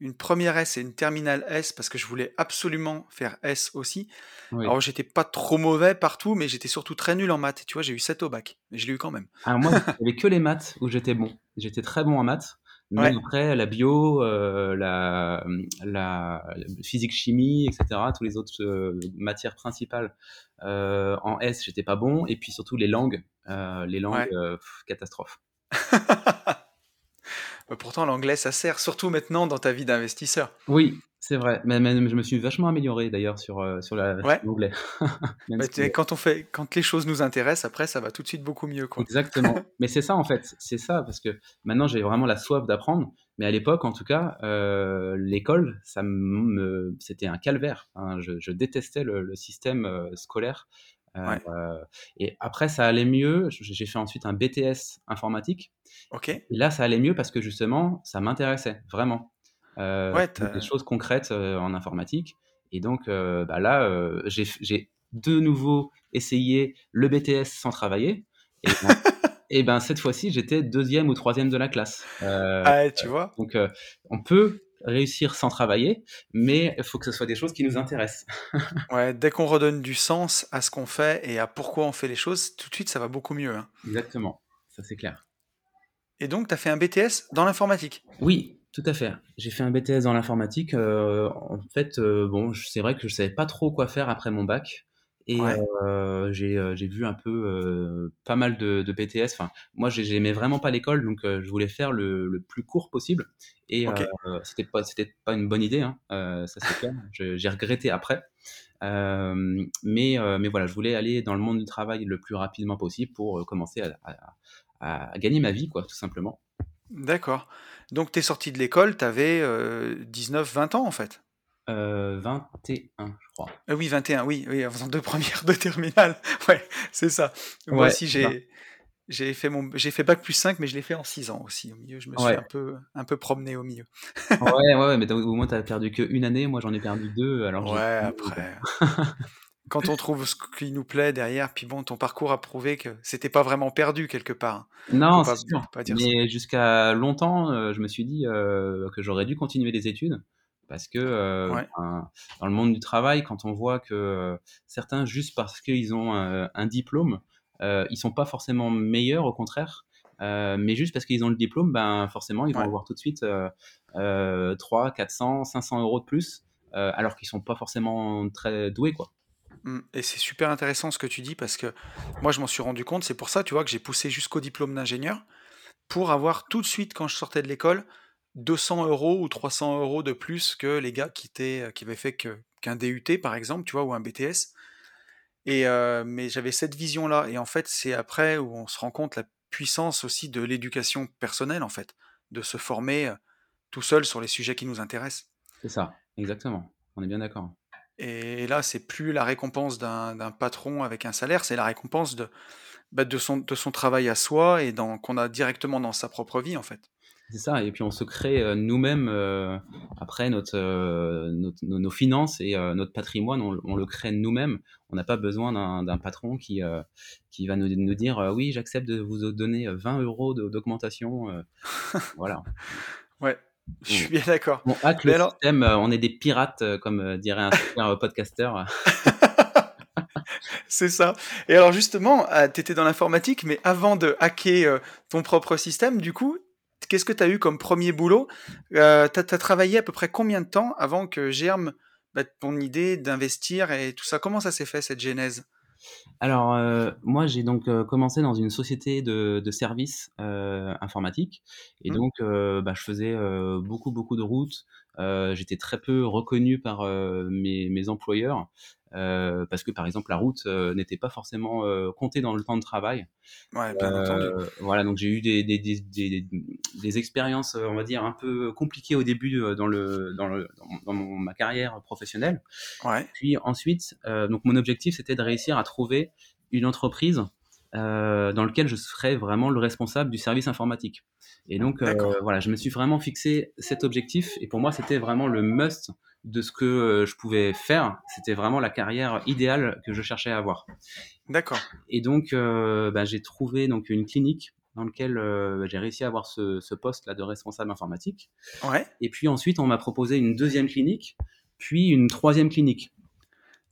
une première S et une terminale S parce que je voulais absolument faire S aussi. Oui. Alors, j'étais pas trop mauvais partout, mais j'étais surtout très nul en maths. Tu vois, j'ai eu 7 au bac, mais je l'ai eu quand même. Alors moi, il n'y avait que les maths où j'étais bon. J'étais très bon en maths, mais Ouais, après, la bio, euh, la, la physique-chimie, etc., tous les autres euh, matières principales euh, en S, j'étais pas bon. Et puis surtout les langues, les langues, ouais. pff, catastrophe. Pourtant, l'anglais, ça sert, surtout maintenant dans ta vie d'investisseur. Oui, c'est vrai. Mais, mais je me suis vachement amélioré d'ailleurs sur, euh, sur la- sur Ouais, l'anglais. Bah, quand on fait, quand les choses nous intéressent, après, ça va tout de suite beaucoup mieux, quoi. Exactement. Mais c'est ça en fait, c'est ça parce que maintenant j'ai vraiment la soif d'apprendre. Mais à l'époque, en tout cas, euh, l'école, ça me, c'était un calvaire. hein. Je, je détestais le, le système euh, scolaire. Euh, et après, ça allait mieux. J'ai fait ensuite un BTS informatique. ok. Et là, ça allait mieux parce que justement, ça m'intéressait vraiment. Euh, Ouais, des choses concrètes euh, en informatique. Et donc, euh, bah là, j'ai de nouveau essayé le BTS sans travailler. Et ben, et ben cette fois-ci, j'étais deuxième ou troisième de la classe. Ah, tu vois. donc, on peut réussir sans travailler, mais il faut que ce soit des choses qui nous intéressent. Ouais, dès qu'on redonne du sens à ce qu'on fait et à pourquoi on fait les choses, tout de suite, ça va beaucoup mieux. hein. Exactement, ça c'est clair. Et donc, tu as fait un BTS dans l'informatique? Oui, tout à fait. J'ai fait un BTS dans l'informatique. euh, en fait, euh, bon, c'est vrai que je savais pas trop quoi faire après mon bac. Et Ouais, euh, j'ai vu un peu euh, pas mal de, de BTS. Enfin, moi, j'ai- j'aimais vraiment pas l'école, donc euh, je voulais faire le, le plus court possible. Et euh, ok. c'était pas pas une bonne idée, hein, ça c'est clair. J'ai regretté après. Mais mais voilà, je voulais aller dans le monde du travail le plus rapidement possible pour commencer à, à- à- à gagner ma vie, quoi, tout simplement. D'accord. Donc, tu es sorti de l'école, tu avais 19-20 ans, en fait? Euh, 21, je crois. Euh, oui, 21, oui, oui, en faisant deux premières, deux terminales. Ouais, c'est ça. Moi Ouais, aussi, j'ai, J'ai fait, mon... j'ai fait bac plus 5, mais je l'ai fait en 6 ans aussi. Au milieu, je me suis un peu, un peu promené au milieu. ouais, ouais, mais au moins, tu as perdu qu'une année. Moi, j'en ai perdu deux. Alors ouais, après. Quand on trouve ce qui nous plaît derrière, puis bon, ton parcours a prouvé que c'était pas vraiment perdu quelque part. Non, c'est sûr. Pas dire mais jusqu'à longtemps, euh, je me suis dit euh, que j'aurais dû continuer les études. Parce que euh, dans le monde du travail, quand on voit que certains, juste parce qu'ils ont un diplôme, euh, ils sont pas forcément meilleurs, au contraire. Mais juste parce qu'ils ont le diplôme, ben forcément, ils vont avoir tout de suite 3, 400, 500 euros de plus, alors qu'ils sont pas forcément très doués, quoi. Mmh. Et c'est super intéressant ce que tu dis parce que moi je m'en suis rendu compte. C'est pour ça, tu vois, que j'ai poussé jusqu'au diplôme d'ingénieur pour avoir tout de suite quand je sortais de l'école 200 euros ou 300 euros de plus que les gars qui étaient qui avaient fait qu'un DUT par exemple, tu vois, ou un BTS. Et mais j'avais cette vision-là. Et en fait, c'est après où on se rend compte la puissance aussi de l'éducation personnelle, en fait, de se former tout seul sur les sujets qui nous intéressent. C'est ça, exactement. On est bien d'accord. Et là, c'est plus la récompense d'un patron avec un salaire, c'est la récompense de, bah, de, son, de son travail à soi et qu'on a directement dans sa propre vie, en fait. C'est ça, et puis on se crée euh, nous-mêmes euh, après notre, euh, nos, finances et notre patrimoine, on, le crée nous-mêmes. On n'a pas besoin d'un patron qui, qui va nous, nous dire oui, j'accepte de vous donner 20 euros d'augmentation. voilà. Ouais, je suis bien d'accord. On hack le système, on est des pirates, comme dirait un super podcasteur. C'est ça. Et alors justement, tu étais dans l'informatique, mais avant de hacker ton propre système, du coup, Qu'est-ce que tu as eu comme premier boulot? Euh, Tu as, travaillé à peu près combien de temps avant que germe bah, ton idée d'investir et tout ça? Comment ça s'est fait cette genèse? Alors, euh, moi, j'ai donc euh, commencé dans une société de, de services euh, informatiques. Et mmh. donc, bah, je faisais beaucoup, beaucoup de routes. J'étais très peu reconnu par mes, mes, employeurs. Euh, parce que par exemple la route euh, n'était pas forcément euh, comptée dans le temps de travail. Ouais, bien entendu. Voilà, donc j'ai eu des, des, des, des, expériences, on va dire, un peu compliquées au début dans, le, dans, le, dans, ma carrière professionnelle. Ouais. Puis ensuite, donc mon objectif c'était de réussir à trouver une entreprise euh, dans lequel je serais vraiment le responsable du service informatique. Et donc, euh, voilà, je me suis vraiment fixé cet objectif. Et pour moi, c'était vraiment le must de ce que euh, je pouvais faire. C'était vraiment la carrière idéale que je cherchais à avoir. D'accord. Et donc, bah, j'ai trouvé donc une clinique dans lequel bah, j'ai réussi à avoir ce, ce poste-là de responsable informatique. Ouais. Et puis ensuite, on m'a proposé une deuxième clinique, puis une troisième clinique.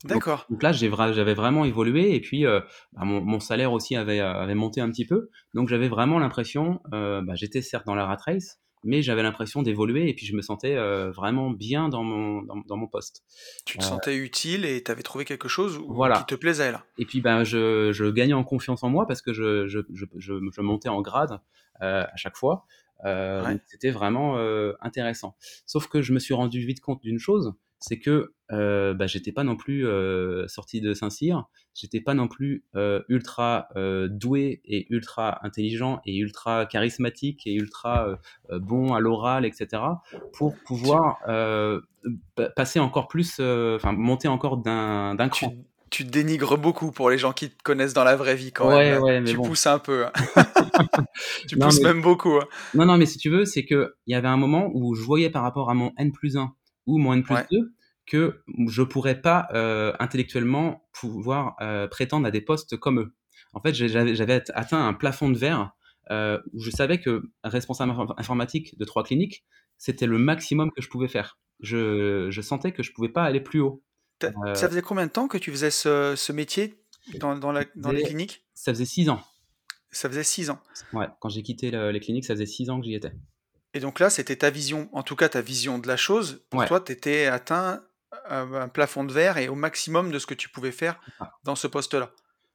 D'accord. Donc, là, j'avais vraiment évolué et puis euh, bah, mon, salaire aussi avait, euh, avait monté un petit peu. Donc j'avais vraiment l'impression, euh, bah, j'étais certes dans la rat race, mais j'avais l'impression d'évoluer et puis je me sentais vraiment bien dans mon, dans, mon poste. Tu te sentais utile et tu avais trouvé quelque chose voilà. qui te plaisait là? Et puis ben, je, je, gagnais en confiance en moi parce que je, je, je, je montais en grade à chaque fois. C'était vraiment intéressant. Sauf que je me suis rendu vite compte d'une chose, c'est que euh, bah, j'étais pas non plus euh, sorti de Saint-Cyr, j'étais pas non plus euh, ultra euh, doué et ultra intelligent et ultra charismatique et ultra euh, bon à l'oral, etc. pour pouvoir passer encore plus, enfin monter encore d'un cran. Tu, dénigres beaucoup pour les gens qui te connaissent dans la vraie vie quand même. Ouais, mais tu pousses un peu. Hein. tu pousses même beaucoup. Hein. Non, non, mais si tu veux, c'est que il y avait un moment où je voyais par rapport à mon N plus 1 ou mon N plus 2 que je pourrais pas euh, intellectuellement pouvoir euh, prétendre à des postes comme eux. En fait, j'avais atteint un plafond de verre euh, où je savais que responsable informatique de trois cliniques, c'était le maximum que je pouvais faire. Je, je, sentais que je pouvais pas aller plus haut. Ça faisait combien de temps que tu faisais ce, ce métier dans, dans, la, dans les cliniques? Ça faisait six ans. Ça faisait six ans. Ouais, quand j'ai quitté les cliniques, ça faisait six ans que j'y étais. Et donc là, c'était ta vision, en tout cas ta vision de la chose. Pour toi, tu étais atteint un plafond de verre et au maximum de ce que tu pouvais faire dans ce poste-là.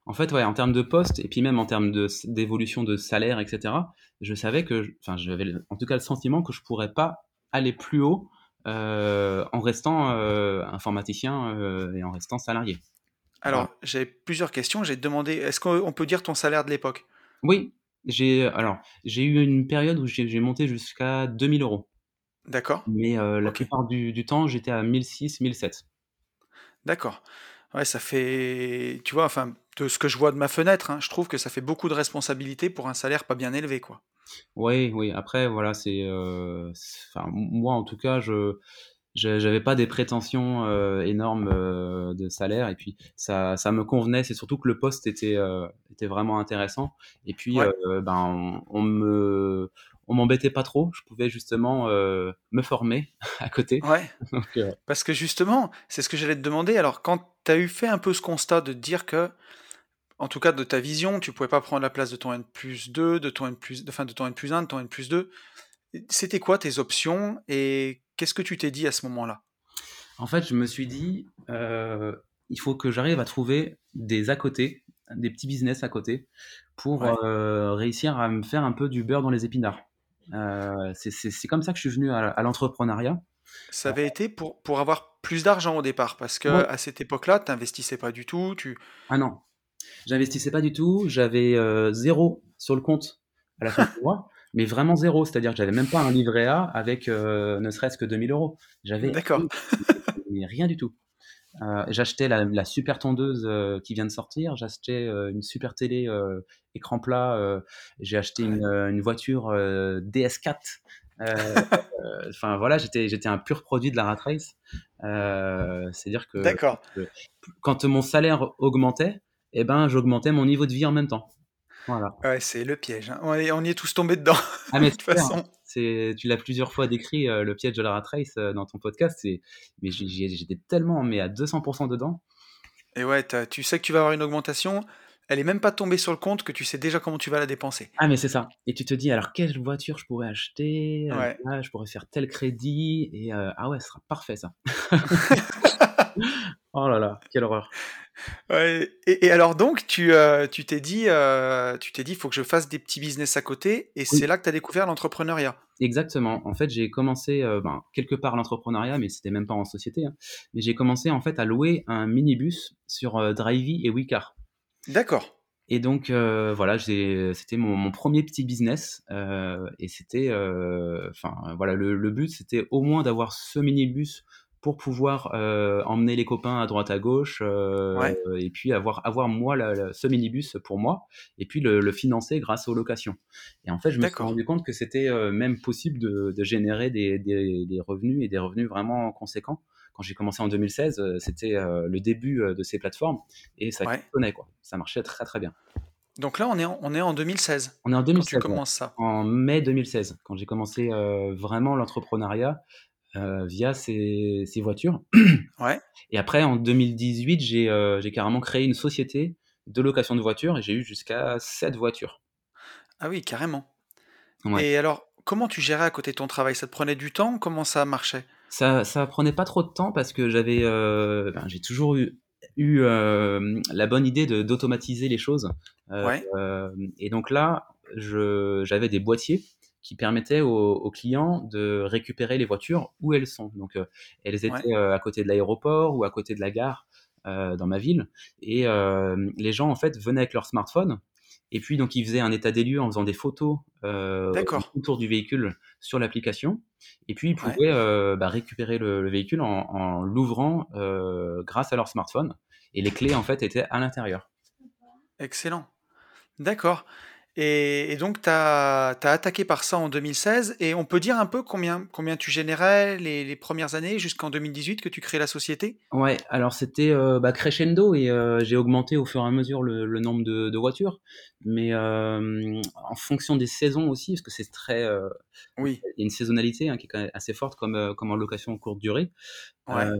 En fait, ouais, en termes de poste et puis même en termes d'évolution de, salaire, etc., je savais que, enfin, j'avais en tout cas le sentiment que je pourrais pas aller plus haut euh, en restant euh, informaticien euh, et en restant salarié. Alors, j'ai plusieurs questions. J'ai demandé, est-ce qu'on peut dire ton salaire de l'époque? Oui, j'ai alors j'ai eu une période où j'ai monté jusqu'à 2000 euros. D'accord. Mais euh, la plupart du, temps, j'étais à 1006, 1007. D'accord. Ouais, ça fait. Tu vois, enfin, de ce que je vois de ma fenêtre, hein, je trouve que ça fait beaucoup de responsabilités pour un salaire pas bien élevé, quoi. Oui, oui. Après, voilà, c'est, euh, enfin, moi en tout cas, je, j'avais pas des prétentions euh, énormes euh, de salaire, et puis ça, ça me convenait. C'est surtout que le poste était, était vraiment intéressant, et puis Ouais, ben, on, on me, on m'embêtait pas trop. Je pouvais justement euh, me former à côté. ouais. Donc, euh, Parce que justement, c'est ce que j'allais te demander. Alors, quand tu as eu fait un peu ce constat de dire que, en tout cas de ta vision, tu pouvais pas prendre la place de ton N plus 2, de ton N plus, enfin, de ton N plus 1, de ton N plus 2, c'était quoi tes options et qu'est-ce que tu t'es dit à ce moment-là? En fait, je me suis dit, euh, il faut que j'arrive à trouver des à côté, des petits business à côté, pour Ouais. euh, réussir à me faire un peu du beurre dans les épinards. Euh, c'est comme ça que je suis venu à, à l'entrepreneuriat. Ça avait été pour, pour avoir plus d'argent au départ, parce que Ouais. à cette époque-là, tu n'investissais pas du tout, tu... Ah non, j'investissais pas du tout, j'avais euh, zéro sur le compte à la fin du mois, mais vraiment zéro, c'est-à-dire que j'avais même pas un livret A avec euh, ne serait-ce que 2000 euros. J'avais D'accord. rien du tout. Euh, j'achetais la, la super tondeuse euh, qui vient de sortir, j'achetais euh, une super télé écran plat, j'ai acheté une, une voiture euh, DS4. Euh, euh, Enfin voilà, j'étais j'étais un pur produit de la rat race. C'est-à-dire que, D'accord. quand mon salaire augmentait, eh ben j'augmentais mon niveau de vie en même temps. Voilà. Ouais, c'est le piège. hein. On est, on y est tous tombés dedans, Ah de toute clair, façon. C'est tu l'as plusieurs fois décrit euh, le piège de la rat race euh, dans ton podcast. Mais j'étais tellement mais à 200% dedans. Et ouais, tu sais que tu vas avoir une augmentation, elle est même pas tombée sur le compte que tu sais déjà comment tu vas la dépenser. Ah, mais c'est ça. Et tu te dis, alors quelle voiture je pourrais acheter? Euh, Ouais. là, je pourrais faire tel crédit. Et ah ouais, ce sera parfait ça. Oh là là, quelle horreur. Ouais, et, et alors donc, tu euh, tu t'es dit, euh, tu t'es dit, faut que je fasse des petits business à côté, et Oui, c'est là que tu as découvert l'entrepreneuriat. exactement. En fait, j'ai commencé euh, ben, quelque part l'entrepreneuriat, mais c'était même pas en société. hein. Mais j'ai commencé en fait à louer un minibus sur euh, Drivey et Wicar. D'accord. Et donc voilà, c'était mon, mon premier petit business. et c'était, enfin voilà, le, le but c'était au moins d'avoir ce minibus pour pouvoir euh, emmener les copains à droite à gauche euh, Ouais, et puis avoir, avoir moi la- la- ce minibus pour moi et puis le, le financer grâce aux locations. Et en fait, je me suis rendu compte que c'était euh, même possible de, de générer des, des- des revenus et des revenus vraiment conséquents. Quand j'ai commencé en 2016, euh, c'était le début de ces plateformes et ça Ouais. quoi. Ça marchait très très bien. Donc là, on est en, on est en 2016 On est en quand tu 2016, ouais. commences ça. En mai 2016, quand j'ai commencé euh, vraiment l'entrepreneuriat euh, via ces, ces voitures. Ouais. Et après, en 2018, j'ai euh, j'ai carrément créé une société de location de voitures et j'ai eu jusqu'à 7 voitures. Ah oui, carrément. Ouais. Et alors, comment tu gérais à côté de ton travail? Ça te prenait du temps? Comment ça marchait? Ça, ça prenait pas trop de temps parce que j'avais, euh, ben, j'ai toujours eu, eu la bonne idée d'automatiser les choses. Ouais, et donc là, j'avais des boîtiers qui permettaient aux, aux clients de récupérer les voitures où elles sont. Donc, euh, elles étaient euh, à côté de l'aéroport ou à côté de la gare euh, dans ma ville. Et les gens, en fait, venaient avec leur smartphone. Et puis, donc, ils faisaient un état des lieux en faisant des photos autour du véhicule sur l'application. Et puis, ils pouvaient bah, récupérer le, le véhicule en, en l'ouvrant grâce à leur smartphone. Et les clés, en fait, étaient à l'intérieur. excellent. D'accord. Et, et donc, tu as, attaqué par ça en 2016, et on peut dire un peu combien, combien tu générais les, les premières années jusqu'en 2018 que tu crées la société? Ouais, alors c'était euh, bah, crescendo et euh, j'ai augmenté au fur et à mesure le, le nombre de, de voitures, mais euh, en fonction des saisons aussi, parce que c'est très, Oui, il y a une saisonnalité hein, qui est quand même assez forte comme, comme en location courte durée. ouais,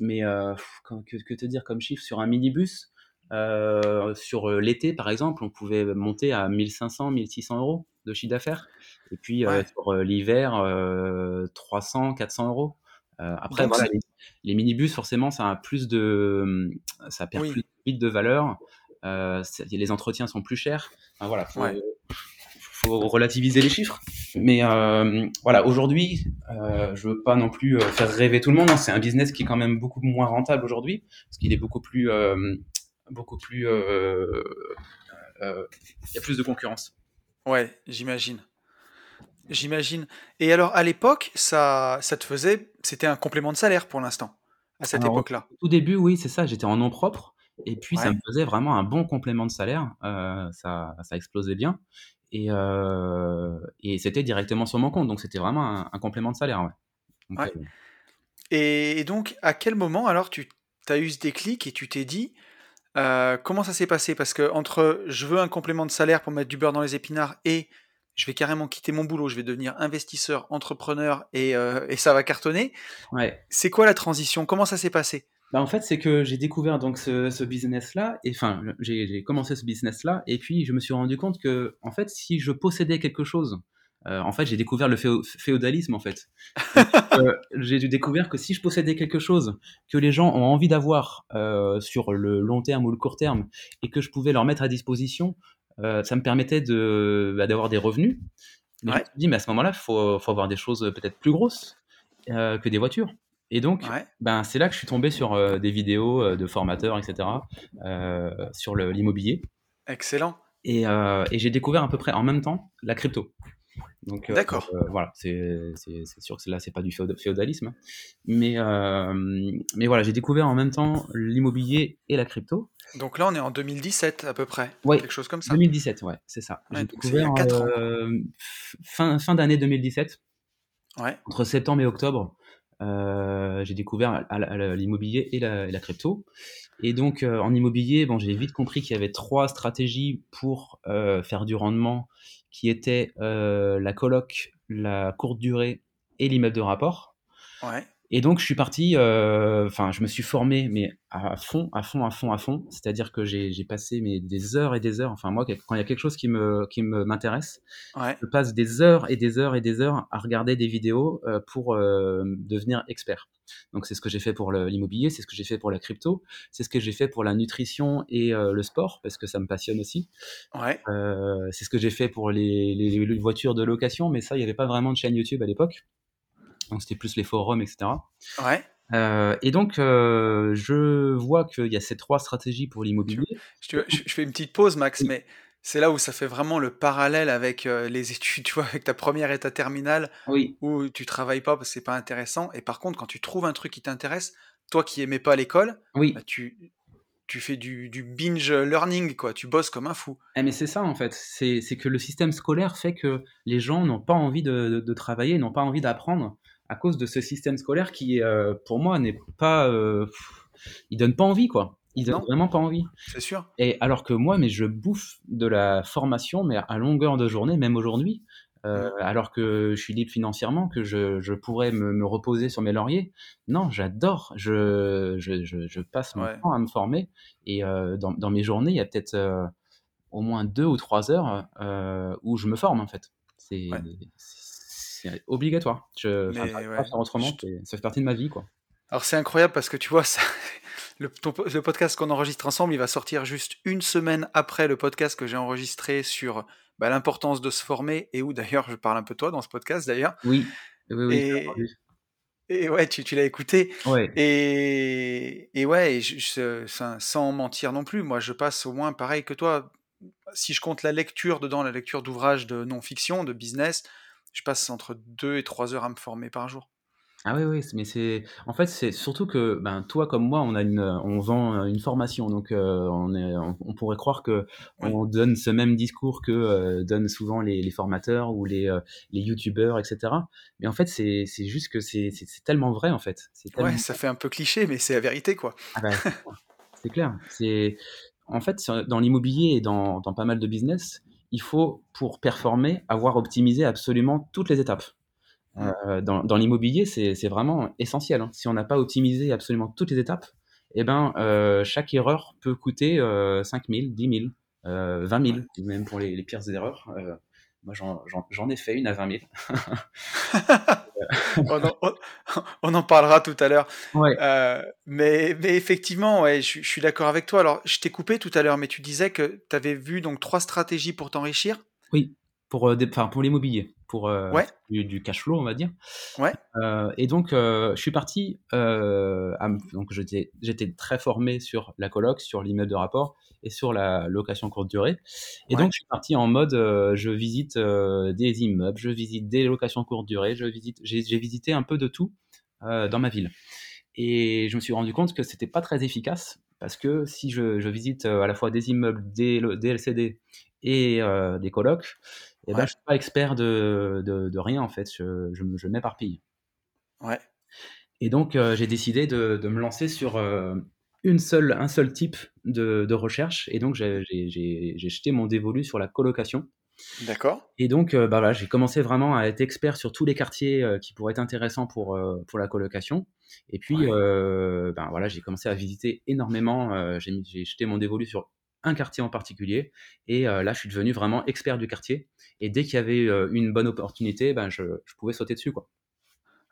mais que te dire comme chiffre sur un minibus? Euh, sur euh, l'été par exemple, on pouvait monter à 1500, 1600 euros de chiffre d'affaires, et puis euh, ouais. sur l'hiver euh, 300, 400 euros. Après, Donc, voilà, c'est... les, les minibus, forcément, ça a plus de, ça perd Oui, plus vite de valeur. Les entretiens sont plus chers. Enfin, voilà, faut, ouais, faut relativiser les chiffres. Mais voilà, aujourd'hui, je veux pas non plus faire rêver tout le monde. hein. C'est un business qui est quand même beaucoup moins rentable aujourd'hui, parce qu'il est beaucoup plus, beaucoup plus, euh, euh, il y a plus de concurrence. ouais, j'imagine. J'imagine. Et alors, à l'époque, ça, ça te faisait... C'était un complément de salaire pour l'instant, à cette au époque-là. tout début, oui, c'est ça. J'étais en nom propre. Et puis, ça me faisait vraiment un bon complément de salaire. euh, ça, ça explosait bien. Et, euh, et c'était directement sur mon compte. Donc, c'était vraiment un, un complément de salaire. Ouais. Donc, Ouais. euh, Et, et donc, à quel moment alors tu as eu ce déclic et tu t'es dit, euh, comment ça s'est passé? Parce que entre je veux un complément de salaire pour mettre du beurre dans les épinards et je vais carrément quitter mon boulot, je vais devenir investisseur, entrepreneur et, euh, et ça va cartonner. ouais. C'est quoi la transition? Comment ça s'est passé? Bah, en fait, c'est que j'ai découvert donc ce, ce business-là, et enfin, j'ai commencé ce business-là, et puis je me suis rendu compte que, en fait, si je possédais quelque chose, euh, en fait, j'ai découvert le féo- féodalisme, en fait. Euh, j'ai découvert que si je possédais quelque chose que les gens ont envie d'avoir euh, sur le long terme ou le court terme, et que je pouvais leur mettre à disposition, ça me permettait de bah, d'avoir des revenus. Mais je me suis dit, mais à ce moment-là, il faut, faut avoir des choses peut-être plus grosses que des voitures. Et donc, Ouais. ben, c'est là que je suis tombé sur des vidéos de formateurs, etc., sur l'immobilier. Excellent. Et, et j'ai découvert à peu près en même temps la crypto. Donc, euh, D'accord. euh, voilà, c'est c'est- c'est sûr que là, c'est pas du féod- féodalisme. Mais, euh, mais voilà, j'ai découvert en même temps l'immobilier et la crypto. Donc là, on est en 2017 à peu près. Ouais. Quelque chose comme ça. 2017, ouais, c'est ça. Ouais, j'ai donc découvert euh, fin, fin d'année 2017. Ouais. entre septembre et octobre, j'ai découvert à- à- à l'immobilier et la, et la crypto. Et donc, en immobilier, bon, j'ai vite compris qu'il y avait trois stratégies pour faire du rendement, qui étaient euh, la coloc, la courte durée et l'immeuble de rapport. Ouais. Et donc, je suis parti, euh, enfin, je me suis formé, mais à fond, à fond, à fond, à fond. C'est-à-dire que j'ai passé mais, des heures et des heures. Enfin, moi, quand il y a quelque chose qui me, qui me m'intéresse, Ouais. je passe des heures et des heures et des heures à regarder des vidéos euh, pour euh, devenir expert. Donc, c'est ce que j'ai fait pour l'immobilier, c'est ce que j'ai fait pour la crypto, c'est ce que j'ai fait pour la nutrition et euh, le sport, parce que ça me passionne aussi. Ouais. Euh, c'est ce que j'ai fait pour les, les- les voitures de location, mais ça, il n'y avait pas vraiment de chaîne YouTube à l'époque. Donc, c'était plus les forums, etc. Ouais. Euh, et donc, euh, je vois qu'il y a ces trois stratégies pour l'immobilier. Je, te- je- je fais une petite pause, Max, mais c'est là où ça fait vraiment le parallèle avec euh, les études, tu vois, avec ta première et ta terminale, Oui, où tu travailles pas parce que c'est pas intéressant. Et par contre, quand tu trouves un truc qui t'intéresse, toi qui aimais pas l'école, oui. bah, tu, tu fais du, du binge learning, quoi. Tu bosses comme un fou. Eh, mais c'est ça en fait, c'est c'est que le système scolaire fait que les gens n'ont pas envie de, de- de travailler, n'ont pas envie d'apprendre à cause de ce système scolaire qui, euh, pour moi, n'est pas... euh, il donne pas envie quoi, il donne Non. vraiment pas envie. C'est sûr. Et alors que moi, mais je bouffe de la formation, mais à longueur de journée, même aujourd'hui, euh, alors que je suis libre financièrement, que je, je pourrais me, me reposer sur mes lauriers. Non, j'adore. Je, je, je, passe mon Ouais. temps à me former. Et euh, dans, dans mes journées, il y a peut-être euh, au moins deux ou trois heures où je me forme, en fait. C'est Ouais. C'est obligatoire. Je, Mais pas faire autrement. je- Ça fait partie de ma vie, quoi. Alors c'est incroyable parce que tu vois, ça, le, ton le podcast qu'on enregistre ensemble, il va sortir juste une semaine après le podcast que j'ai enregistré sur bah, l'importance de se former et où d'ailleurs je parle un peu de toi dans ce podcast d'ailleurs. Oui, oui, Et, ouais, tu, tu l'as écouté. Ouais. Et, et ouais, je- je- sans mentir non plus, moi je passe au moins pareil que toi. Si je compte la lecture dedans, la lecture d'ouvrages de non-fiction, de business, je passe entre 2 et 3 heures à me former par jour. Ah oui, oui, mais c'est en fait c'est surtout que ben toi comme moi on a une on vend une formation donc euh, on est on, on pourrait croire que Oui. on donne ce même discours que euh, donnent souvent les, les formateurs ou les euh, les youtubeurs etc. Mais en fait c'est c'est juste que c'est tellement vrai en fait tellement Ouais, ça fait un peu cliché, mais c'est la vérité quoi. ah bah, c'est clair. En fait dans l'immobilier et dans dans pas mal de business il faut pour performer avoir optimisé absolument toutes les étapes. Euh, dans, dans l'immobilier, c'est vraiment essentiel. hein. Si on n'a pas optimisé absolument toutes les étapes, eh ben, euh, chaque erreur peut coûter euh, 5 000, 10 000, euh, 20 000, Ouais. même pour les, les pires erreurs. Euh, moi, j'en ai fait une à 20 000. on, en, on- on en parlera tout à l'heure. Ouais. Euh, mais, mais effectivement, ouais, je, je suis d'accord avec toi. Alors, je t'ai coupé tout à l'heure, mais tu disais que tu avais vu donc trois stratégies pour t'enrichir. Oui, pour, euh, des- pour l'immobilier, pour euh, Ouais, du, du cash flow, on va dire. ouais, Euh, et donc, je suis parti. à donc, j'étais j'étais très formé sur la coloc, sur l'immeuble de rapport et sur la location courte durée. Et ouais, donc, je suis parti en mode euh, je visite euh, des immeubles, je visite des locations courte durée, je visite, j'ai visité un peu de tout euh, dans ma ville. Et je me suis rendu compte que c'était pas très efficace parce que si je, je visite à la fois des immeubles, des, des LCD et des colocs, et eh ben, je suis pas expert de, de, de, rien en fait, je, je, je m'éparpille. Ouais. Et donc, j'ai décidé de, de, me lancer sur une seule, un seul type de, de recherche. Et donc, j'ai jeté mon dévolu sur la colocation. D'accord. Et donc, bah, voilà, j'ai commencé vraiment à être expert sur tous les quartiers qui pourraient être intéressants pour, pour la colocation. Et puis, ben, voilà, j'ai commencé à visiter énormément. j'ai jeté mon dévolu sur un quartier en particulier. Et là, je suis devenu vraiment expert du quartier. Et dès qu'il y avait une bonne opportunité, ben, je, je pouvais sauter dessus. Quoi.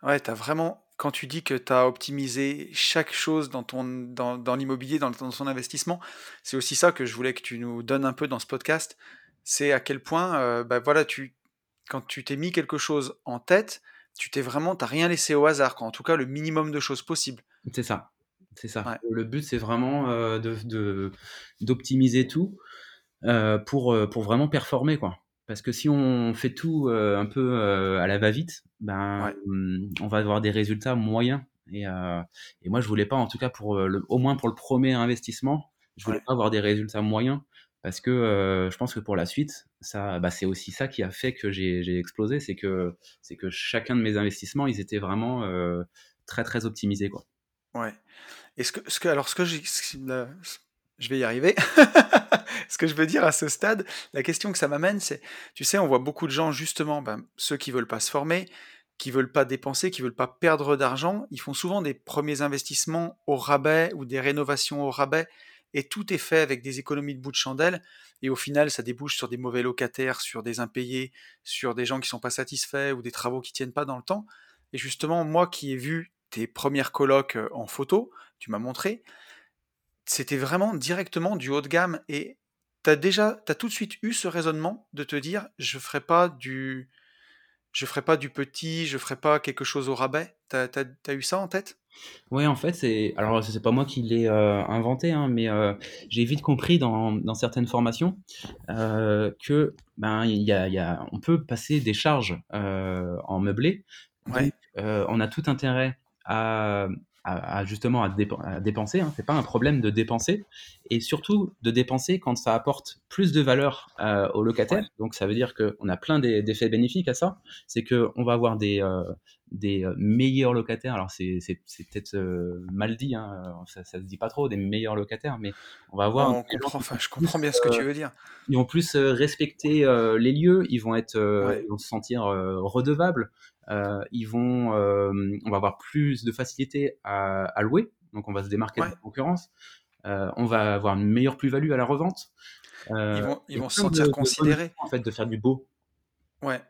Ouais, tu as vraiment, quand tu dis que tu as optimisé chaque chose dans, ton, dans, dans l'immobilier, dans, dans ton investissement, c'est aussi ça que je voulais que tu nous donnes un peu dans ce podcast. C'est à quel point, euh, bah voilà, tu, quand tu t'es mis quelque chose en tête, tu t'es vraiment, t'as rien laissé au hasard, quoi. en tout cas le minimum de choses possibles. C'est ça, c'est ça. Le but, c'est vraiment euh, de, d'optimiser tout euh, pour, pour vraiment performer, quoi. Parce que si on fait tout euh, un peu euh, à la va-vite, ben, hum, on va avoir des résultats moyens. Et, euh, et, moi, je voulais pas, en tout cas, pour le, au moins pour le premier investissement, je voulais pas avoir des résultats moyens. Parce que je pense que pour la suite, ça, bah, c'est aussi ça qui a fait que j'ai explosé. C'est que, c'est que chacun de mes investissements, ils étaient vraiment très, très optimisés. Quoi. Ouais. Et ce que, ce que, alors, ce que j'ai. Je vais y arriver. ce que je veux dire à ce stade, la question que ça m'amène, c'est, tu sais, on voit beaucoup de gens, justement, ben, ceux qui veulent pas se former, qui veulent pas dépenser, qui veulent pas perdre d'argent, ils font souvent des premiers investissements au rabais ou des rénovations au rabais, et tout est fait avec des économies de bout de chandelle, et au final, ça débouche sur des mauvais locataires, sur des impayés, sur des gens qui sont pas satisfaits ou des travaux qui tiennent pas dans le temps. Et justement, moi qui ai vu tes premières colocs euh, en photo, tu m'as montré, c'était vraiment directement du haut de gamme et t'as déjà, t'as tout de suite eu ce raisonnement de te dire, je ferai pas du, je ferai pas du petit, je ferai pas quelque chose au rabais. T'as, as, eu ça en tête? Oui, en fait, c'est, alors c'est pas moi qui l'ai euh, inventé, hein, mais euh, j'ai vite compris dans, dans certaines formations euh, que ben il y a, y a, on peut passer des charges en meublé. Ouais. on a tout intérêt à à, justement à, dépenser. Hein. C'est pas un problème de dépenser et surtout de dépenser quand ça apporte plus de valeur euh, aux locataires. Donc ça veut dire qu'on a plein d'effets bénéfiques à ça. C'est que on va avoir des euh, des euh, meilleurs locataires. Alors c'est peut-être mal dit, hein, ça, ça se dit pas trop des meilleurs locataires, mais on va avoir. enfin, je comprends bien ce que tu veux dire. Ils vont plus respecter les lieux, ils vont être, ils vont se sentir redevables. Euh, ils vont, euh, on va avoir plus de facilité à, à, louer, donc on va se démarquer de la concurrence. Euh, on va avoir une meilleure plus-value à la revente. ils vont, ils vont se sentir considérés. En fait, de faire du beau. Ouais.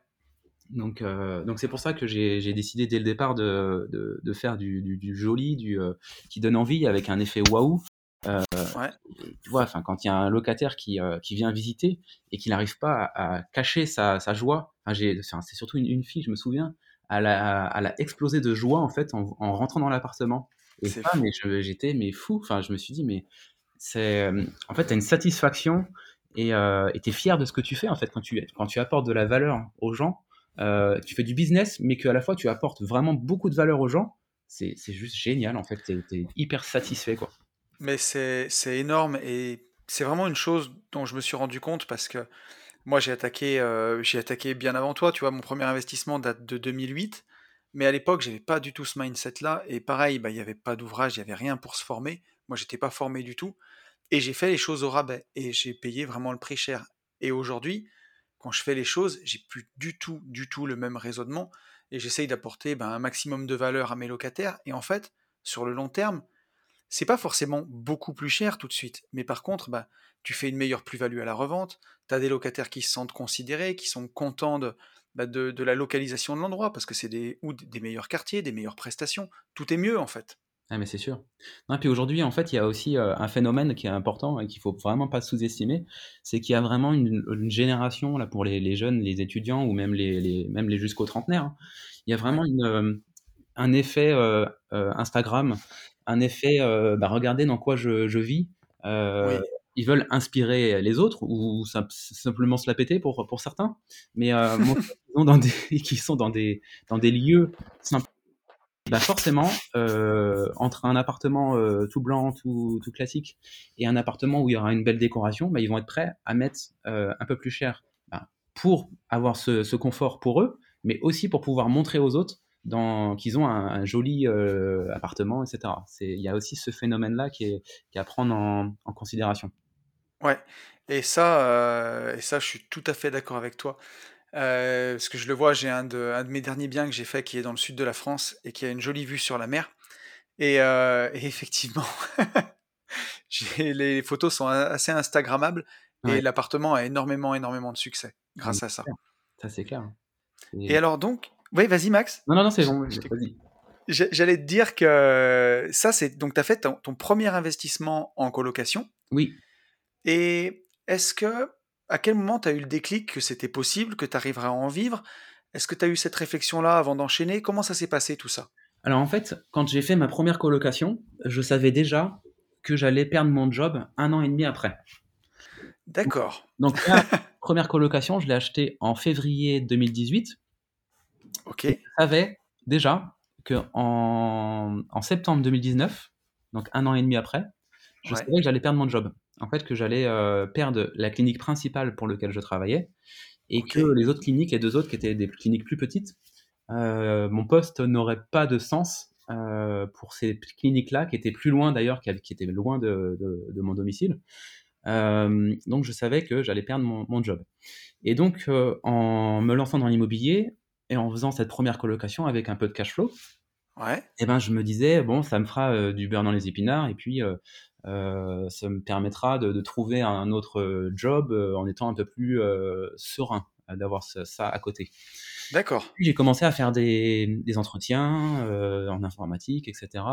Donc, donc c'est pour ça que j'ai décidé dès le départ de, de, de faire du, du, du, joli, du qui donne envie, avec un effet waouh. Ouais. Tu vois, enfin, quand il y a un locataire qui, qui vient visiter et qui n'arrive pas à, à, cacher sa, sa joie, enfin, c'est surtout une, une, fille, je me souviens, elle a, elle a explosé de joie en fait en, en rentrant dans l'appartement. Et ça, mais j'étais mais fou. Enfin, je me suis dit, mais c'est euh, en fait, tu as une satisfaction et euh, tu es fier de ce que tu fais en fait quand tu, quand tu apportes de la valeur aux gens. Euh, tu fais du business, mais qu'à la fois tu apportes vraiment beaucoup de valeur aux gens. C'est juste génial en fait. Tu es, hyper satisfait quoi. Mais c'est énorme et c'est vraiment une chose dont je me suis rendu compte parce que moi, j'ai attaqué, euh, j'ai attaqué bien avant toi. Tu vois, mon premier investissement date de 2008. Mais à l'époque, j'avais pas du tout ce mindset-là. Et pareil, bah, il n'y avait pas d'ouvrage, il n'y avait rien pour se former. Moi, j'étais pas formé du tout. Et j'ai fait les choses au rabais. Et j'ai payé vraiment le prix cher. Et aujourd'hui, quand je fais les choses, j'ai plus du tout, du tout le même raisonnement. Et j'essaye d'apporter ben, un maximum de valeur à mes locataires. Et en fait, sur le long terme, c'est pas forcément beaucoup plus cher tout de suite, mais par contre, bah, tu fais une meilleure plus-value à la revente, tu as des locataires qui se sentent considérés, qui sont contents de, bah, de, la localisation de l'endroit, parce que c'est des, ou des meilleurs quartiers, des meilleures prestations, tout est mieux en fait. Ah mais c'est sûr. Non, puis aujourd'hui, en fait, il y a aussi euh, un phénomène qui est important et qu'il faut vraiment pas sous-estimer, c'est qu'il y a vraiment une, génération là pour les, jeunes, les étudiants ou même les, les même les jusqu'aux trentenaires. Hein. Il y a vraiment une, euh, un effet euh, Instagram un effet, euh, bah, regardez dans quoi je, je vis. Euh, ils veulent inspirer les autres ou simplement se la péter pour, pour certains. Mais euh, qui, sont dans des, qui sont dans des, dans des lieux bah forcément, euh, entre un appartement euh, tout blanc, tout, tout, classique, et un appartement où il y aura une belle décoration, bah, ils vont être prêts à mettre euh, un peu plus cher bah, pour avoir ce, ce, confort pour eux, mais aussi pour pouvoir montrer aux autres qu'ils ont un, un joli euh, appartement, etc. Il y a aussi ce phénomène-là qui est, qui est, à prendre en, en considération. Ouais, et ça, euh, et ça, je suis tout à fait d'accord avec toi. Euh, parce que je le vois, j'ai un de, un de mes derniers biens que j'ai fait qui est dans le sud de la France et qui a une jolie vue sur la mer. Et, euh, et effectivement, les photos sont assez instagrammables et l'appartement a énormément, énormément de succès grâce à ça. Ça, c'est clair. Et... alors donc, oui, vas-y Max. Non, non, non, c'est bon, vas-y. J'allais te dire que ça, c'est donc tu as fait ton, ton, premier investissement en colocation. Oui. Et est-ce que à quel moment tu as eu le déclic que c'était possible, que tu arriverais à en vivre? Est-ce que tu as eu cette réflexion-là avant d'enchaîner? Comment ça s'est passé tout ça? Alors en fait, quand j'ai fait ma première colocation, je savais déjà que j'allais perdre mon job un an et demi après. D'accord. Donc, la première colocation, je l'ai achetée en février 2018. Ok. je savais déjà que en, en, septembre 2019, donc un an et demi après, je savais que j'allais perdre mon job en fait, que j'allais euh, perdre la clinique principale pour laquelle je travaillais et okay. que les autres cliniques, les deux autres qui étaient des cliniques plus petites, euh, mon poste n'aurait pas de sens euh, pour ces cliniques-là, qui étaient plus loin d'ailleurs, qui, qui, étaient loin de, de, de mon domicile. Donc je savais que j'allais perdre mon, mon, job. Et donc en me lançant dans l'immobilier et en faisant cette première colocation avec un peu de cash flow, ouais. et eh ben je me disais bon ça me fera euh, du beurre dans les épinards et puis euh, ça me permettra de, de, trouver un autre job euh, en étant un peu plus euh, serein d'avoir ça, ça, à côté. D'accord. Puis j'ai commencé à faire des, des entretiens euh, en informatique, etc.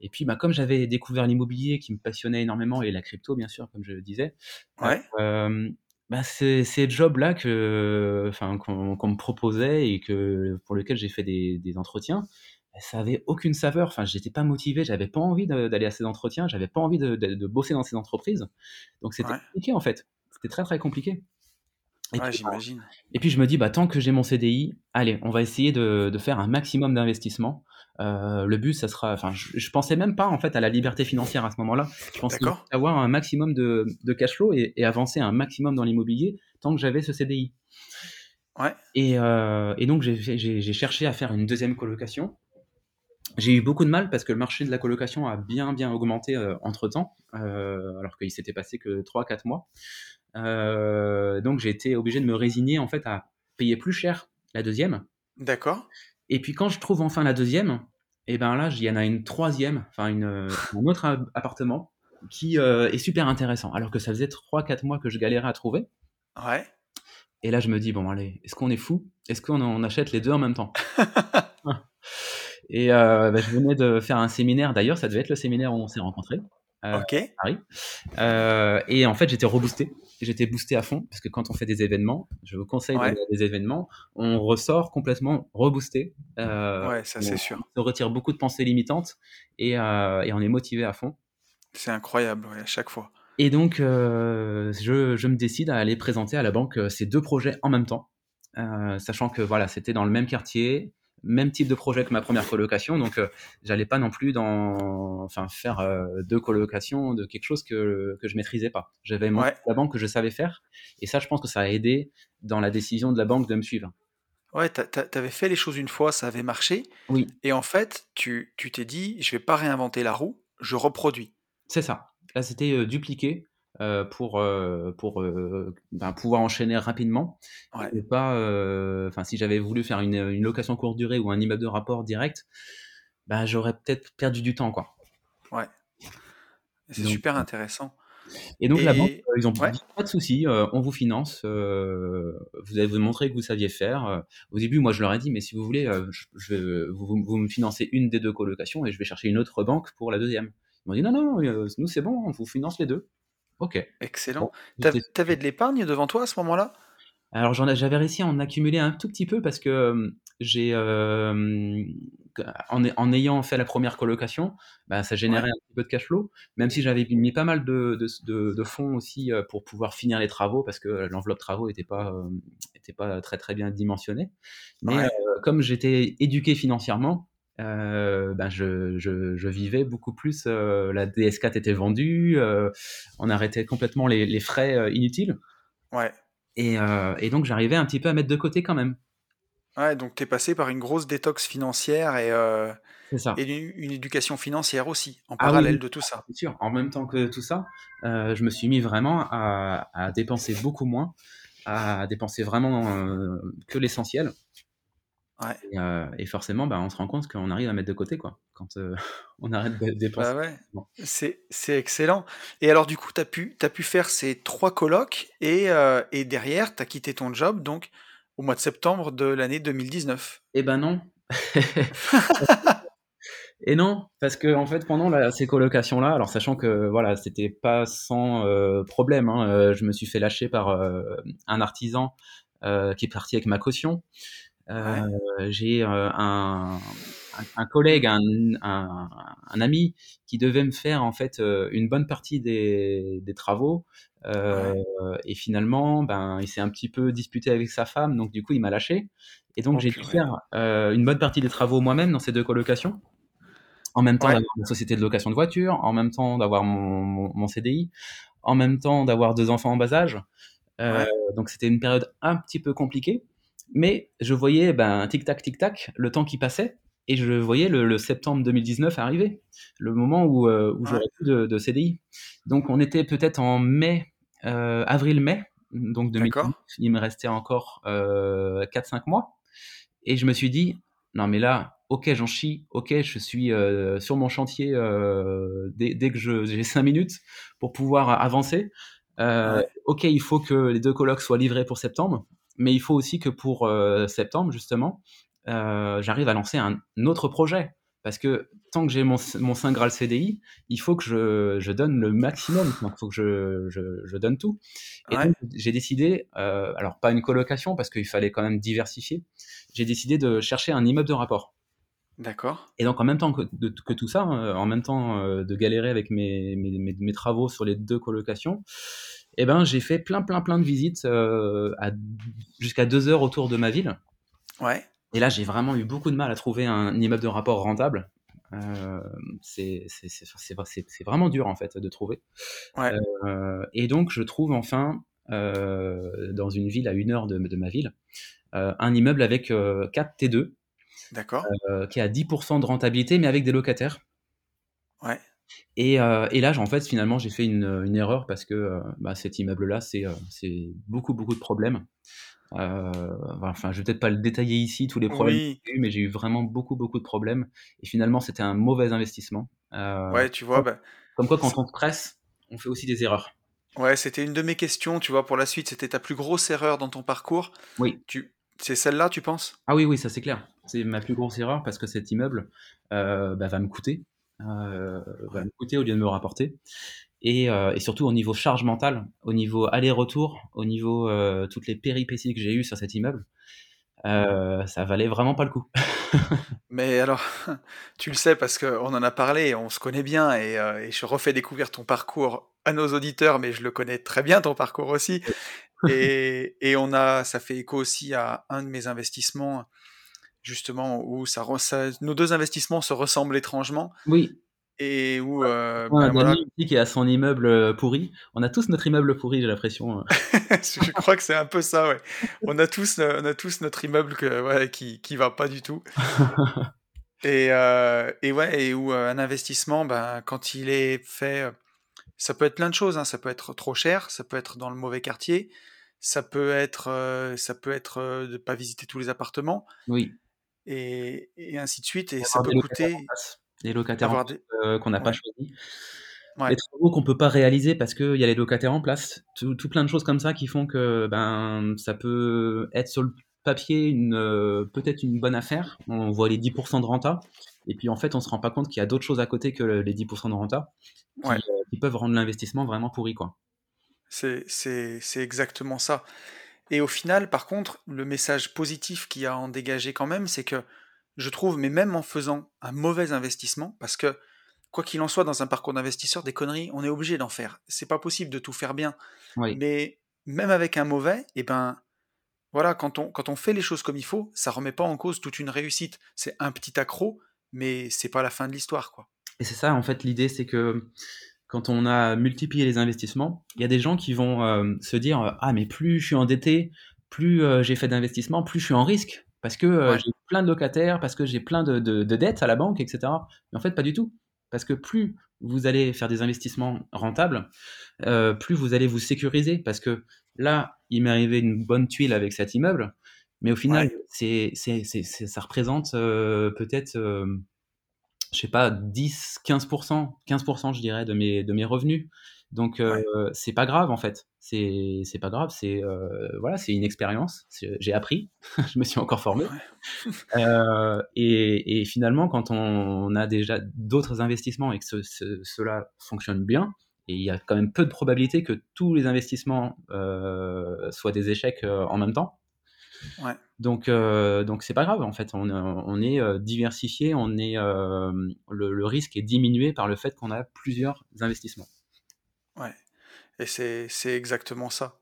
Et puis, bah, comme j'avais découvert l'immobilier qui me passionnait énormément et la crypto, bien sûr, comme je le disais, ouais. euh, bah, c'est ces jobs-là que, enfin, qu'on qu me proposait et que pour lesquels j'ai fait des, des entretiens ça avait aucune saveur. Enfin, j'étais pas motivé, j'avais pas envie d'aller à ces entretiens, j'avais pas envie de, de, de, bosser dans ces entreprises. Donc c'était ouais. compliqué en fait. C'était très très compliqué. Et ouais, j'imagine. Et puis je me dis, bah, tant que j'ai mon CDI, allez, on va essayer de, de faire un maximum d'investissement. Euh, le but, ça sera. Enfin, je, je, pensais même pas en fait à la liberté financière à ce moment-là. Je pensais avoir un maximum de, de cash flow et, et, avancer un maximum dans l'immobilier tant que j'avais ce CDI. Ouais. Et, euh, et donc j'ai cherché à faire une deuxième colocation. J'ai eu beaucoup de mal parce que le marché de la colocation a bien bien augmenté euh, entre temps, euh, alors qu'il s'était passé que 3-4 mois. Donc j'ai été obligé de me résigner en fait à payer plus cher la deuxième. D'accord. Et puis quand je trouve enfin la deuxième, et eh ben là il y en a une troisième, enfin une un autre appartement qui euh, est super intéressant, alors que ça faisait 3-4 mois que je galérais à trouver. Ouais. Et là je me dis bon allez, est-ce qu'on est fou Est-ce qu'on on achète les deux en même temps? Et euh, bah, je venais de faire un séminaire, d'ailleurs, ça devait être le séminaire où on s'est rencontrés. Euh, ok. À Paris. Euh, et en fait, j'étais reboosté. J'étais boosté à fond parce que quand on fait des événements, je vous conseille ouais. des événements, on ressort complètement reboosté. Euh, ouais, ça c'est sûr. On retire beaucoup de pensées limitantes et, euh, et on est motivé à fond. C'est incroyable, ouais, à chaque fois. Et donc, euh, je, je, me décide à aller présenter à la banque ces deux projets en même temps, sachant que voilà, c'était dans le même quartier, même type de projet que ma première colocation, donc euh, j'allais pas non plus dans, enfin, faire euh, deux colocations de quelque chose que, que je maîtrisais pas. J'avais ouais. la banque que je savais faire, et ça, je pense que ça a aidé dans la décision de la banque de me suivre. Ouais, t'avais fait les choses une fois, ça avait marché. Oui. Et en fait, tu euh, pour, euh, pour euh, ben, pouvoir enchaîner rapidement. Ouais. Et pas, enfin, si j'avais voulu faire une, une, location courte durée ou un immeuble de rapport direct, ben, j'aurais peut-être perdu du temps, quoi. Ouais. C'est super intéressant. Et donc et... la banque, ils ont ouais. dit pas de souci, on vous finance. vous avez montré que vous saviez faire. Au début, moi, je leur ai dit, mais si vous voulez, je, je, vous, vous, me financez une des deux colocations et je vais chercher une autre banque pour la deuxième. Ils m'ont dit non, non, nous c'est bon, on vous finance les deux. Ok. Excellent. Bon, T'avais de l'épargne devant toi à ce moment-là? Alors j'avais réussi à en accumuler un tout petit peu parce que euh, j'ai, euh, en, en, ayant fait la première colocation, bah, ça générait ouais. un petit peu de cash flow, même si j'avais mis pas mal de, de, de, de, fonds aussi euh, pour pouvoir finir les travaux parce que l'enveloppe travaux n'était pas, était pas très très bien dimensionnée. Mais ouais. comme j'étais éduqué financièrement, euh, ben je, je, je, vivais beaucoup plus. Euh, la DS4 était vendue, euh, on arrêtait complètement les, les frais inutiles. Ouais. Et, et donc j'arrivais un petit peu à mettre de côté quand même. Ouais, donc tu es passé par une grosse détox financière et, ça. et une, une éducation financière aussi, en Ah parallèle oui, de tout ça. c'est sûr. En même temps que tout ça, je me suis mis vraiment à, à dépenser beaucoup moins, à dépenser vraiment que l'essentiel. Ouais. Et, euh, et forcément, bah, on se rend compte qu'on arrive à mettre de côté, quoi, quand euh, on arrête de dépenser. Bah ouais, Bon. c'est excellent. Et alors du coup, tu as pu, t'as pu faire ces trois colloques et, euh, et derrière, tu as quitté ton job donc au mois de septembre de l'année 2019. Eh ben non. Et non, parce que en fait, pendant la- ces colocations-là, alors sachant que voilà, c'était pas sans problème, hein, je me suis fait lâcher par un artisan qui est parti avec ma caution. Euh, Ouais, j'ai euh, un, un, collègue, un, un, un ami qui devait me faire en fait euh, une bonne partie des, des travaux. Euh, ouais. et finalement, ben, il s'est un petit peu disputé avec sa femme, donc du coup, il m'a lâché. Et donc, Oh j'ai dû faire euh, une bonne partie des travaux moi-même dans ces deux colocations en même temps Ouais, d'avoir une société de location de voiture, en même temps d'avoir mon, mon, mon CDI, en même temps d'avoir deux enfants en bas âge. Euh, ouais. donc c'était une période un petit peu compliquée, mais je voyais ben, tic-tac, tic-tac, le temps qui passait, et je voyais le, le septembre 2019 arriver, le moment où, euh, où j'aurais plus de, de CDI. Donc on était peut-être en mai, euh, avril-mai, donc 2019, d'accord. il me restait encore euh, 4-5 mois. Et je me suis dit, non mais là, ok, j'en chie, ok, je suis euh, sur mon chantier euh, dès, dès que j'ai 5 minutes pour pouvoir avancer. Euh, Ouais, ok, il faut que les deux colloques soient livrés pour septembre, mais il faut aussi que pour euh, septembre, justement, euh, j'arrive à lancer un autre projet. Parce que tant que j'ai mon, mon Saint Graal CDI, il faut que je, je donne le maximum, il faut que je, je, je donne tout. Et ouais, donc, j'ai décidé, euh, alors pas une colocation, parce qu'il fallait quand même diversifier, j'ai décidé de chercher un immeuble de rapport. d'accord. Et donc, en même temps que, de- que tout ça, euh, en même temps de galérer avec mes, mes, mes- mes travaux sur les deux colocations, eh ben, j'ai fait plein, plein, plein de visites euh, jusqu'à deux heures autour de ma ville. Ouais, Et là, j'ai vraiment eu beaucoup de mal à trouver un immeuble de rapport rentable. Euh, c'est vraiment dur, en fait, de trouver. ouais, Euh, et donc, je trouve enfin, euh, dans une ville à une heure de, de ma ville, un immeuble avec euh, 4 T2, d'accord. qui a 10% de rentabilité, mais avec des locataires. Ouais, Et, euh, et là, en fait, finalement, j'ai fait une, une erreur parce que euh, bah, cet immeuble-là, c'est euh, c'est beaucoup, beaucoup de problèmes. Enfin, je vais peut-être pas le détailler ici, tous les problèmes que oui, j'ai eu, mais j'ai eu vraiment beaucoup, beaucoup de problèmes. Et finalement, c'était un mauvais investissement. Ouais, tu vois, bah, comme quoi, quand on se presse, on fait aussi des erreurs. ouais, c'était une de mes questions, tu vois, pour la suite, c'était ta plus grosse erreur dans ton parcours. Oui, Tu, c'est celle-là, tu penses? Ah oui, oui, ça c'est clair. C'est ma plus grosse erreur parce que cet immeuble euh, bah, va me coûter, euh, va Ouais, me coûter au lieu de me rapporter. Et, euh, et surtout au niveau charge mentale, au niveau aller-retour, au niveau euh, toutes les péripéties que j'ai eues sur cet immeuble, euh, ça valait vraiment pas le coup. Mais alors, tu le sais parce qu'on en a parlé, on se connaît bien et, et je refais découvrir ton parcours à nos auditeurs, mais je le connais très bien ton parcours aussi. Et, et on a, ça fait écho aussi à un de mes investissements, justement, où ça, nos deux investissements se ressemblent étrangement Oui, et où, euh, ben voilà, qui a son immeuble euh, pourri. On a tous notre immeuble pourri, j'ai l'impression. euh. je crois que c'est un peu ça, ouais. On a tous, euh, on a tous notre immeuble que, ouais, qui, qui va pas du tout. Et, euh, et ouais, et où euh, un investissement, ben, quand il est fait, ça peut être plein de choses, hein. Ça peut être trop cher, ça peut être dans le mauvais quartier, ça peut être, euh, ça peut être de pas visiter tous les appartements, Oui, et, et ainsi de suite. Et ça peut coûter des locataires en des, euh, qu'on n'a pas ouais, choisis. ouais, Les travaux qu'on peut pas réaliser parce qu'il y a les locataires en place. Tout, tout plein de choses comme ça qui font que ben ça peut être sur le papier une euh, peut-être une bonne affaire. On voit les 10% de renta et puis en fait on se rend pas compte qu'il y a d'autres choses à côté que les 10% de renta qui, ouais. euh, qui peuvent rendre l'investissement vraiment pourri quoi. C'est, c'est, c'est exactement ça. Et au final, par contre, le message positif qu'il y a à en dégager quand même, c'est que je trouve, mais même en faisant un mauvais investissement, parce que quoi qu'il en soit, dans un parcours d'investisseur, des conneries, on est obligé d'en faire. C'est pas possible de tout faire bien. Oui, Mais même avec un mauvais, et ben voilà, quand on, quand on fait les choses comme il faut, ça remet pas en cause toute une réussite. C'est un petit accro, mais c'est pas la fin de l'histoire, quoi. Et c'est ça, en fait, l'idée, c'est que quand on a multiplié les investissements, il y a des gens qui vont euh, se dire euh, Ah, mais plus je suis endetté, plus euh, j'ai fait d'investissements, plus je suis en risque, parce que j'ai plein de locataires, parce que j'ai plein de, de, dettes à la banque, etc. Mais en fait, pas du tout. Parce que plus vous allez faire des investissements rentables, plus vous allez vous sécuriser. Parce que là, il m'est arrivé une bonne tuile avec cet immeuble, mais au final, c'est, ça représente peut-être je sais pas, 10, 15%, 15% je dirais de mes, de mes revenus. Donc euh, c'est pas grave en fait. C'est c'est pas grave. C'est euh, voilà, c'est une expérience. J'ai appris. je me suis encore formé. euh, et, et, finalement, quand on, a déjà d'autres investissements et que cela fonctionne bien, et il y a quand même peu de probabilité que tous les investissements soient des échecs en même temps. Ouais. Donc, euh, donc c'est pas grave en fait. On, on est euh, diversifié, on est euh, le, risque est diminué par le fait qu'on a plusieurs investissements. Ouais. Et c'est, c'est exactement ça.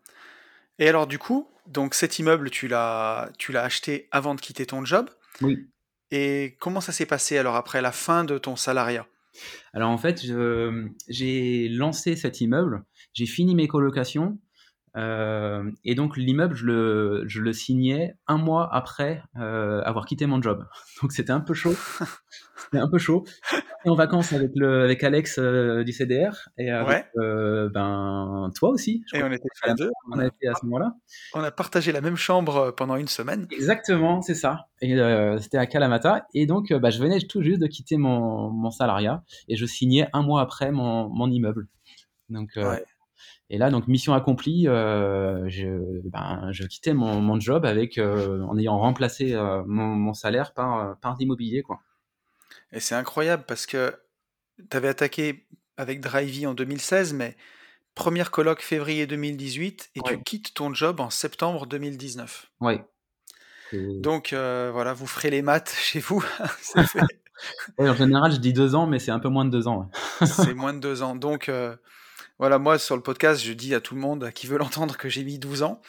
Et alors du coup, donc cet immeuble, tu l'as tu l'as acheté avant de quitter ton job. Oui. Et comment ça s'est passé alors après la fin de ton salariat? Alors en fait, j'ai lancé cet immeuble, j'ai fini mes colocations euh, et donc l'immeuble, je le, je le, signais un mois après euh, avoir quitté mon job. Donc c'était un peu chaud. c'était un peu chaud. Et en vacances avec, le, avec Alex euh, du CDR et avec euh, ben, toi aussi. et on était à deux. On, a, été à ce moment-là. On a partagé la même chambre pendant une semaine. Exactement, c'est ça. Et c'était à Kalamata. Et donc bah, je venais tout juste de quitter mon, mon salariat et je signais un mois après mon, mon immeuble. Donc, ouais. Et là, donc mission accomplie, euh, je, ben, je, quittais mon, mon job avec, euh, en ayant remplacé euh, mon, mon, salaire par, par l'immobilier. Quoi. Et c'est incroyable parce que tu avais attaqué avec Drivey en 2016, mais première colloque février 2018 et tu quittes ton job en septembre 2019. Oui. Donc voilà, vous ferez les maths chez vous. en général, je dis deux ans, mais c'est un peu moins de deux ans. c'est moins de deux ans. Donc voilà, moi sur le podcast, je dis à tout le monde qui veut l'entendre que j'ai mis 12 ans.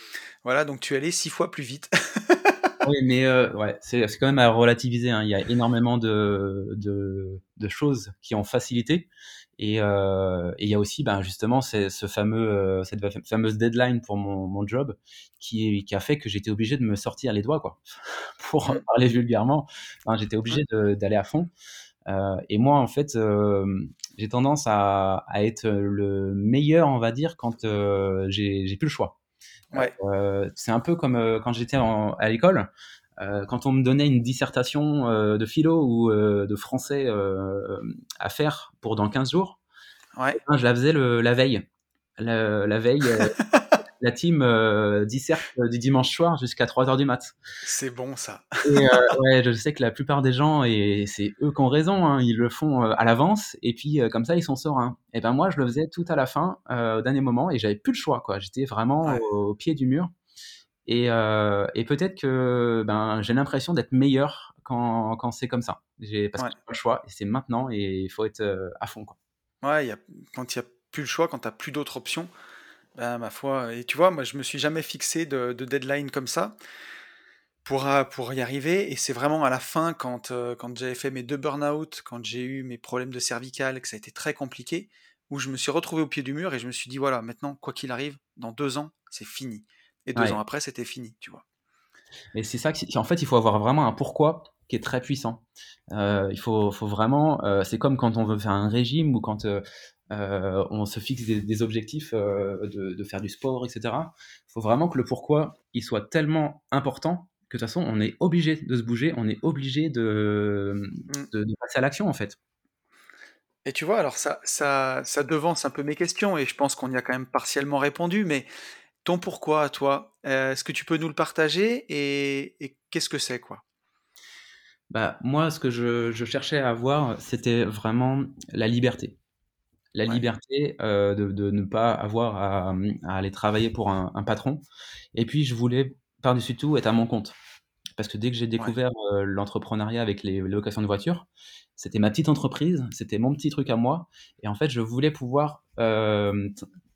Voilà, donc tu es allé six fois plus vite. oui, mais euh, ouais, c'est quand même à relativiser. Hein. Il y a énormément de, de, de, choses qui ont facilité. Et, euh, et il y a aussi ben, justement ce fameux, euh, cette fameuse deadline pour mon, mon job qui, qui, a fait que j'étais obligé de me sortir les doigts, quoi. pour mmh. parler vulgairement. J'étais obligé d'aller à fond. Euh, et moi, en fait, euh, j'ai tendance à, à, être le meilleur, on va dire, quand euh, j'ai plus le choix. Ouais. c'est un peu comme quand j'étais à l'école. quand on me donnait une dissertation de philo ou de français à faire pour dans 15 jours, ouais. Eh ben, je la faisais le, la veille. La, la veille, la team euh, disserte euh, du dimanche soir jusqu'à 3h du mat. C'est bon ça. et, euh, ouais, je sais que la plupart des gens, et c'est eux qui ont raison, hein, ils le font euh, à l'avance, et puis comme ça ils sont sereins. Et ben moi je le faisais tout à la fin, au dernier moment, et j'avais plus le choix, quoi. J'étais vraiment au, pied du mur. Et, et peut-être que ben, j'ai l'impression d'être meilleur quand, quand c'est comme ça. J'ai, parce que j'ai pas le choix, et c'est maintenant, et il faut être à fond. Quoi. Ouais, y a, quand il n'y a plus le choix, quand tu n'as plus d'autres options, ben, ma foi, et tu vois, moi je me suis jamais fixé de, de deadline comme ça pour, euh, pour y arriver, et c'est vraiment à la fin, quand, euh, quand j'avais fait mes deux burn-out, quand j'ai eu mes problèmes de cervical, que ça a été très compliqué, où je me suis retrouvé au pied du mur et je me suis dit, voilà, maintenant, quoi qu'il arrive, dans deux ans, c'est fini. Et deux ans après, c'était fini, tu vois. Et c'est ça que, en fait, il faut avoir vraiment un pourquoi qui est très puissant. Euh, il faut, faut vraiment, c'est comme quand on veut faire un régime ou quand euh, on se fixe des, objectifs euh, de, faire du sport, etc. Il faut vraiment que le pourquoi il soit tellement important que de toute façon on est obligé de se bouger, on est obligé de, de, passer à l'action en fait. Et tu vois, alors ça, ça, ça devance un peu mes questions et je pense qu'on y a quand même partiellement répondu, mais ton pourquoi à toi, euh, est-ce que tu peux nous le partager et, qu'est-ce que c'est quoi? Bah, Moi, ce que je, je cherchais à avoir, c'était vraiment la liberté la liberté euh, de, de, ne pas avoir à, à aller travailler pour un, un, patron. Et puis, je voulais par-dessus tout être à mon compte. Parce que dès que j'ai découvert euh, l'entrepreneuriat avec les, locations de voitures, c'était ma petite entreprise, c'était mon petit truc à moi. Et en fait, je voulais pouvoir euh,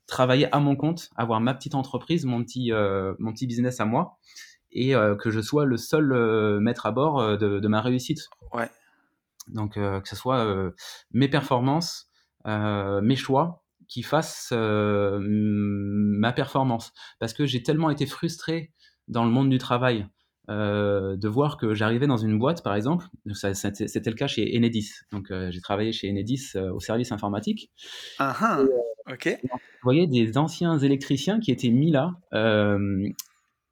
travailler à mon compte, avoir ma petite entreprise, mon petit, mon petit business à moi, et que je sois le seul maître à bord de, de, ma réussite. Ouais. Donc, que ce soit mes performances, mes choix qui fassent ma performance. Parce que j'ai tellement été frustré dans le monde du travail de voir que j'arrivais dans une boîte, par exemple, c'était le cas chez Enedis. Donc, j'ai travaillé chez Enedis au service informatique. Ah, ah ok. Vous voyez des anciens électriciens qui étaient mis là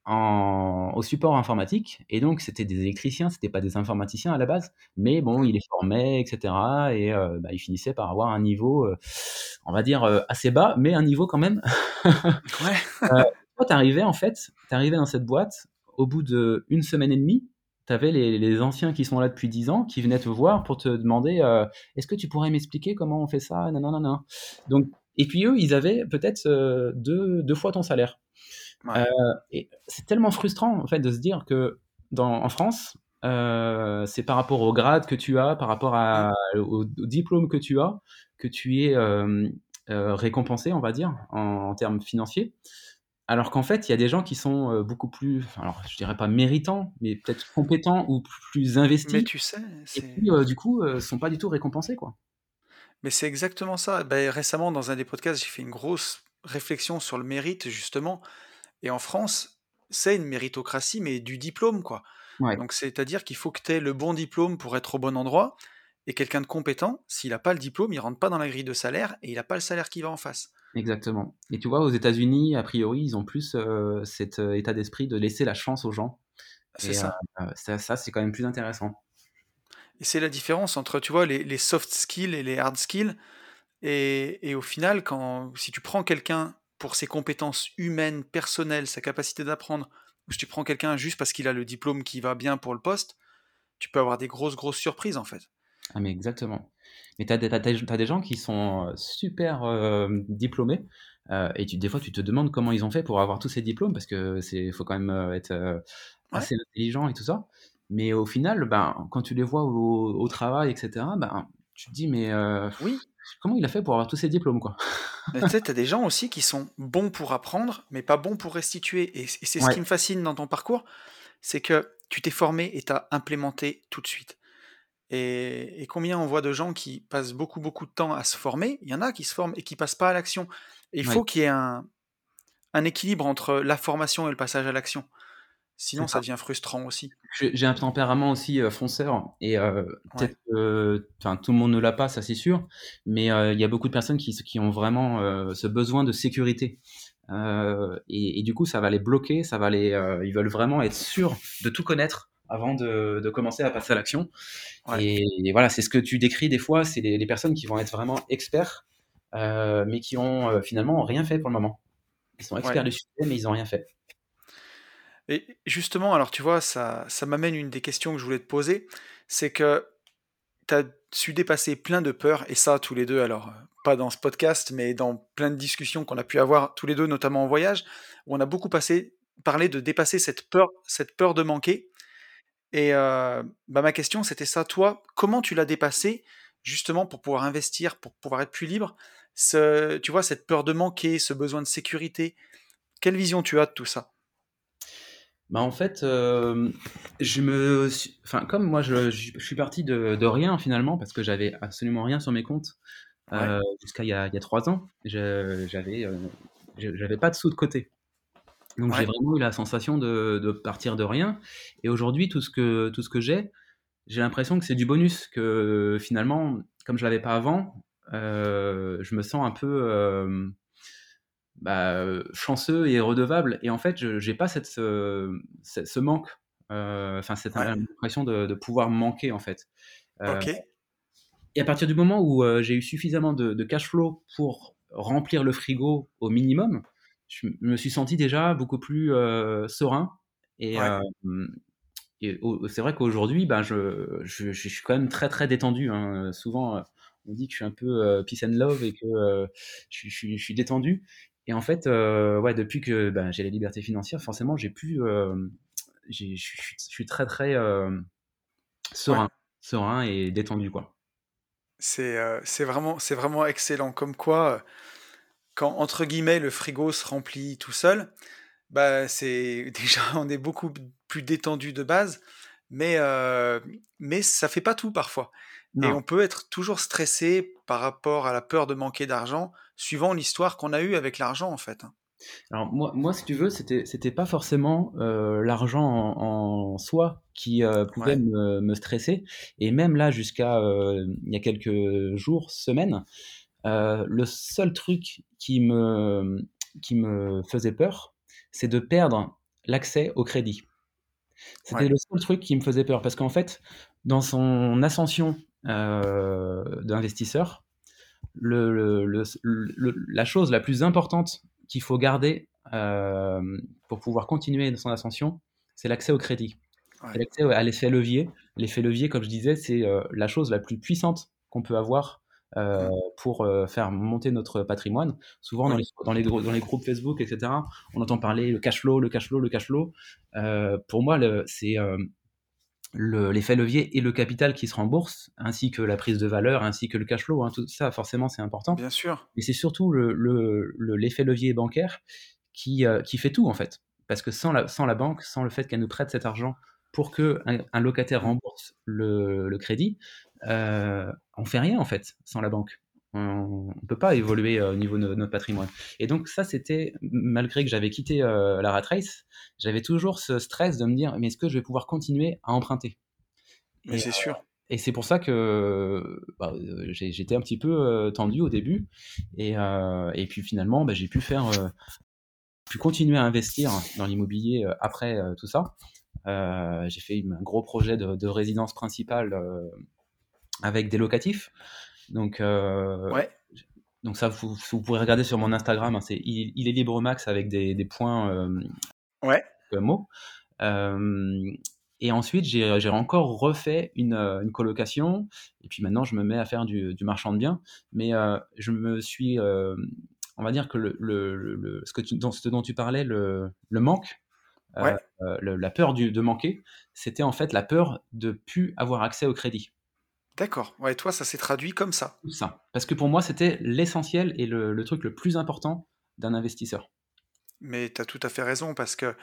au support informatique. Et donc, c'était des électriciens, c'était pas des informaticiens à la base. Mais bon, ils les formaient, etc. Et euh, bah, ils finissaient par avoir un niveau, euh, on va dire, euh, assez bas, mais un niveau quand même. ouais. toi, t'arrivais, en fait, t'arrivais dans cette boîte, au bout d'une semaine et demie, tu avais les, les, anciens qui sont là depuis 10 ans qui venaient te voir pour te demander est-ce que tu pourrais m'expliquer comment on fait ça? Non, non, non, Donc, Et puis eux, ils avaient peut-être deux, deux fois ton salaire. Euh, et c'est tellement frustrant en fait de se dire que dans, en France, euh, c'est par rapport au grade que tu as, par rapport à, au, diplôme que tu as, que tu es euh, récompensé, on va dire, en, termes financiers. Alors qu'en fait, il y a des gens qui sont beaucoup plus, alors je dirais pas méritants, mais peut-être compétents ou plus investis. Mais tu sais, et qui, du coup, ne sont pas du tout récompensés, quoi. Mais c'est exactement ça. Ben, récemment, dans un des podcasts, j'ai fait une grosse réflexion sur le mérite, justement. Et en France, c'est une méritocratie, mais du diplôme, quoi. Donc, c'est-à-dire qu'il faut que tu aies le bon diplôme pour être au bon endroit. Et quelqu'un de compétent, s'il n'a pas le diplôme, il rentre pas dans la grille de salaire et il n'a pas le salaire qui va en face. Exactement. Et tu vois, aux États-Unis, a priori, ils ont plus euh, cet euh, état d'esprit de laisser la chance aux gens. C'est ça. Euh, ça, c'est quand même plus intéressant. Et c'est la différence entre, tu vois, les, soft skills et les hard skills. Et, et, au final, quand, si tu prends quelqu'un pour ses compétences humaines, personnelles, sa capacité d'apprendre, ou si tu prends quelqu'un juste parce qu'il a le diplôme qui va bien pour le poste, tu peux avoir des grosses, grosses surprises en fait. Ah mais exactement. Mais tu as, des gens qui sont euh, super euh, diplômés, euh, et tu, des fois tu te demandes comment ils ont fait pour avoir tous ces diplômes, parce que c'est faut quand même être assez intelligent et tout ça. Mais au final, ben, quand tu les vois au, au travail, etc., ben, tu te dis, mais oui. comment il a fait pour avoir tous ces diplômes quoi? Tu sais, as des gens aussi qui sont bons pour apprendre, mais pas bons pour restituer. Et, c'est ce qui me fascine dans ton parcours, c'est que tu t'es formé et tu as implémenté tout de suite. Et, combien on voit de gens qui passent beaucoup, beaucoup de temps à se former? Il y en a qui se forment et qui passent pas à l'action. Il faut qu'il y ait un, un équilibre entre la formation et le passage à l'action. Sinon, ça devient frustrant aussi. J'ai un tempérament aussi euh, fonceur et euh, peut-être enfin tout le monde ne l'a pas, ça c'est sûr, mais euh, il y a beaucoup de personnes qui, qui ont vraiment ce besoin de sécurité. Et, et, du coup, ça va les bloquer, ça va les, ils veulent vraiment être sûrs de tout connaître avant de, de commencer à passer à l'action. Et, voilà, c'est ce que tu décris des fois, c'est les, les, personnes qui vont être vraiment experts, mais qui ont finalement rien fait pour le moment. Ils sont experts du sujet, mais ils n'ont rien fait. Et justement, alors tu vois, ça, ça m'amène une des questions que je voulais te poser, c'est que tu as su dépasser plein de peurs, et ça tous les deux, alors pas dans ce podcast, mais dans plein de discussions qu'on a pu avoir tous les deux, notamment en voyage, où on a beaucoup passé, parlé de dépasser cette peur, cette peur de manquer. Et euh, bah ma question, c'était ça, toi, comment tu l'as dépassé justement pour pouvoir investir, pour pouvoir être plus libre ce, Tu vois, cette peur de manquer, ce besoin de sécurité, quelle vision tu as de tout ça? Bah en fait, euh, je me, enfin comme moi je, je, suis parti de, de, rien finalement parce que j'avais absolument rien sur mes comptes euh, jusqu'à il, y a trois ans. J'avais, euh, j'avais pas de sous de côté. Donc j'ai vraiment eu la sensation de, de, partir de rien. Et aujourd'hui, tout ce que tout ce que j'ai, j'ai l'impression que c'est du bonus. Que finalement, comme je l'avais pas avant, je me sens un peu bah, chanceux et redevable. Et en fait, je n'ai pas cette, ce, ce manque, euh, enfin, cette impression de, de, pouvoir manquer, en fait. Euh, et à partir du moment où euh, j'ai eu suffisamment de, de, cash flow pour remplir le frigo au minimum, je me suis senti déjà beaucoup plus serein. Et, et c'est vrai qu'aujourd'hui, ben, je, je, je, suis quand même très, très détendu. Hein. Souvent, on dit que je suis un peu peace and love et que je, je, suis détendu. Et en fait, euh, ouais, depuis que ben, j'ai la liberté financière, forcément, j'ai pu, euh, je suis très très euh, serein, serein et détendu quoi. C'est vraiment c'est vraiment excellent. Comme quoi, quand entre guillemets le frigo se remplit tout seul, bah c'est déjà on est beaucoup plus détendu de base. mais, mais ça fait pas tout parfois. Et Non. on peut être toujours stressé par rapport à la peur de manquer d'argent, suivant l'histoire qu'on a eue avec l'argent, en fait. hein. Alors moi, moi, si tu veux, c'était, c'était pas forcément euh, l'argent en, en soi qui euh, pouvait Ouais, me, me stresser. Et même là, jusqu'à euh, il y a quelques jours, semaines, le seul truc qui me, qui me faisait peur, c'est de perdre l'accès au crédit. C'était ouais, le seul truc qui me faisait peur parce qu'en fait, dans son ascension euh, d'investisseur, le, le- le- le- la chose la plus importante qu'il faut garder euh, pour pouvoir continuer son ascension, c'est l'accès au crédit. C'est l'accès à l'effet levier. L'effet levier, comme je disais, c'est euh, la chose la plus puissante qu'on peut avoir euh, pour euh, faire monter notre patrimoine. Souvent, dans les, dans, les, grou- dans les groupes Facebook, etc., on entend parler le cash flow, le cash flow, le cash flow. Euh, pour moi, c'est l'effet levier et le capital qui se rembourse, ainsi que la prise de valeur, ainsi que le cash flow. hein, tout ça, forcément, c'est important. bien sûr. Mais c'est surtout le, le- le- l'effet levier bancaire qui, euh, qui fait tout, en fait. Parce que sans la, sans la banque, sans le fait qu'elle nous prête cet argent pour que un, un locataire rembourse le, le crédit, euh, on fait rien, en fait, sans la banque. On ne peut pas évoluer euh, au niveau de notre patrimoine. Et donc ça, c'était, malgré que j'avais quitté euh, la rat race, j'avais toujours ce stress de me dire, mais est-ce que je vais pouvoir continuer à emprunter? Mais c'est sûr. et c'est pour ça que bah, euh, j'étais un petit peu euh, tendu au début. Et, euh, et puis finalement, bah, j'ai pu faire, euh, pu continuer à investir dans l'immobilier euh, après euh, tout ça. Euh, j'ai fait un gros projet de, de résidence principale euh, avec des locatifs. Donc, euh, Ouais, donc ça, vous, vous pourrez regarder sur mon Instagram. hein, c'est il, il est libre max avec des, des points euh, ouais, euh, mots. Et ensuite, j'ai encore refait une, une colocation. Et puis maintenant, je me mets à faire du, du marchand de biens. Mais je me suis, on va dire que le, le- le- le- ce, que tu, dont, ce dont tu parlais, le, le manque, ouais. euh, la peur du, de manquer, c'était en fait la peur de plus avoir accès au crédit. D'accord. Ouais, toi, ça s'est traduit comme ça. Ça. Parce que pour moi, c'était l'essentiel et le, le truc le plus important d'un investisseur. Mais tu as tout à fait raison parce que